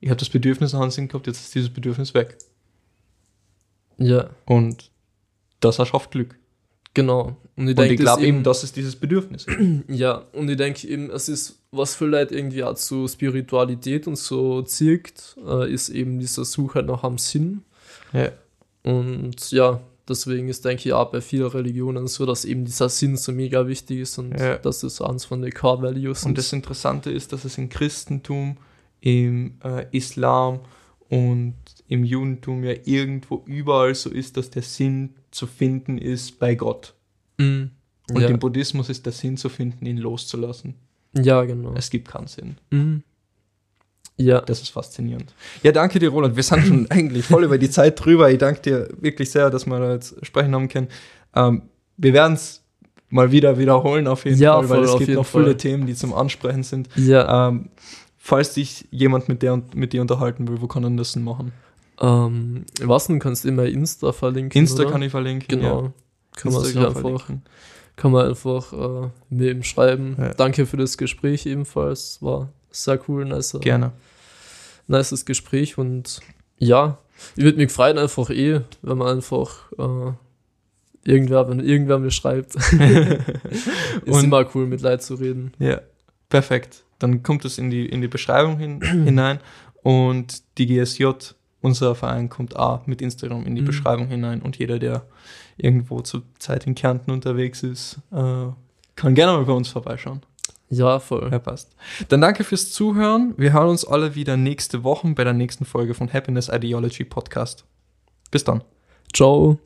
ich habe das Bedürfnis nach Sinn gehabt, jetzt ist dieses Bedürfnis weg. Ja, Und das erschafft Glück. genau. Und ich Und denke, ich das glaube eben, dass es dieses Bedürfnis ist. ja, und ich denke eben, es ist, was für Leute irgendwie auch zu Spiritualität und so zirkt, äh, ist eben diese Suche nach einem Sinn. Ja. Und ja, deswegen ist, denke ich, auch bei vielen Religionen so, dass eben dieser Sinn so mega wichtig ist und Ja. das ist eins von den Core Values. Und das Interessante ist, dass es im Christentum, im äh, Islam und im Judentum ja irgendwo überall so ist, dass der Sinn zu finden ist bei Gott. Mhm. Und ja. im Buddhismus ist der Sinn zu finden, ihn loszulassen. ja, genau. Es gibt keinen Sinn. Mhm. Ja, Das ist faszinierend. Ja, danke dir, Roland. Wir sind schon eigentlich voll über die Zeit drüber. Ich danke dir wirklich sehr, dass wir da jetzt sprechen haben können. Ähm, wir werden es mal wieder wiederholen, auf jeden Ja, Fall, weil voll, es auf gibt noch viele Fall. Themen, die zum Ansprechen sind. ja. Ähm, falls dich jemand mit, der, mit dir unterhalten will, wo kann er das denn machen? Ähm, was du kannst immer Insta verlinken. Insta oder? kann ich verlinken. Genau. Ja. Kann man sich einfach, verlinken. kann man einfach äh, mir eben schreiben. Ja. Danke für das Gespräch ebenfalls. War sehr cool, nice, Gerne. nices Gespräch und ja, ich würde mich freuen einfach eh, wenn man einfach äh, irgendwer, wenn irgendwer mir schreibt. ist Und- immer cool, mit Leid zu reden. Ja, perfekt. Dann kommt es in die, in die Beschreibung hin, hinein und die GSJ, unser Verein, kommt auch mit Instagram in die Mhm. Beschreibung hinein und jeder, der irgendwo zur Zeit in Kärnten unterwegs ist, äh, kann gerne mal bei uns vorbeischauen. Ja, voll. Ja, passt. Dann danke fürs Zuhören. Wir hören uns alle wieder nächste Woche bei der nächsten Folge von Happiness Ideology Podcast. Bis dann. Ciao.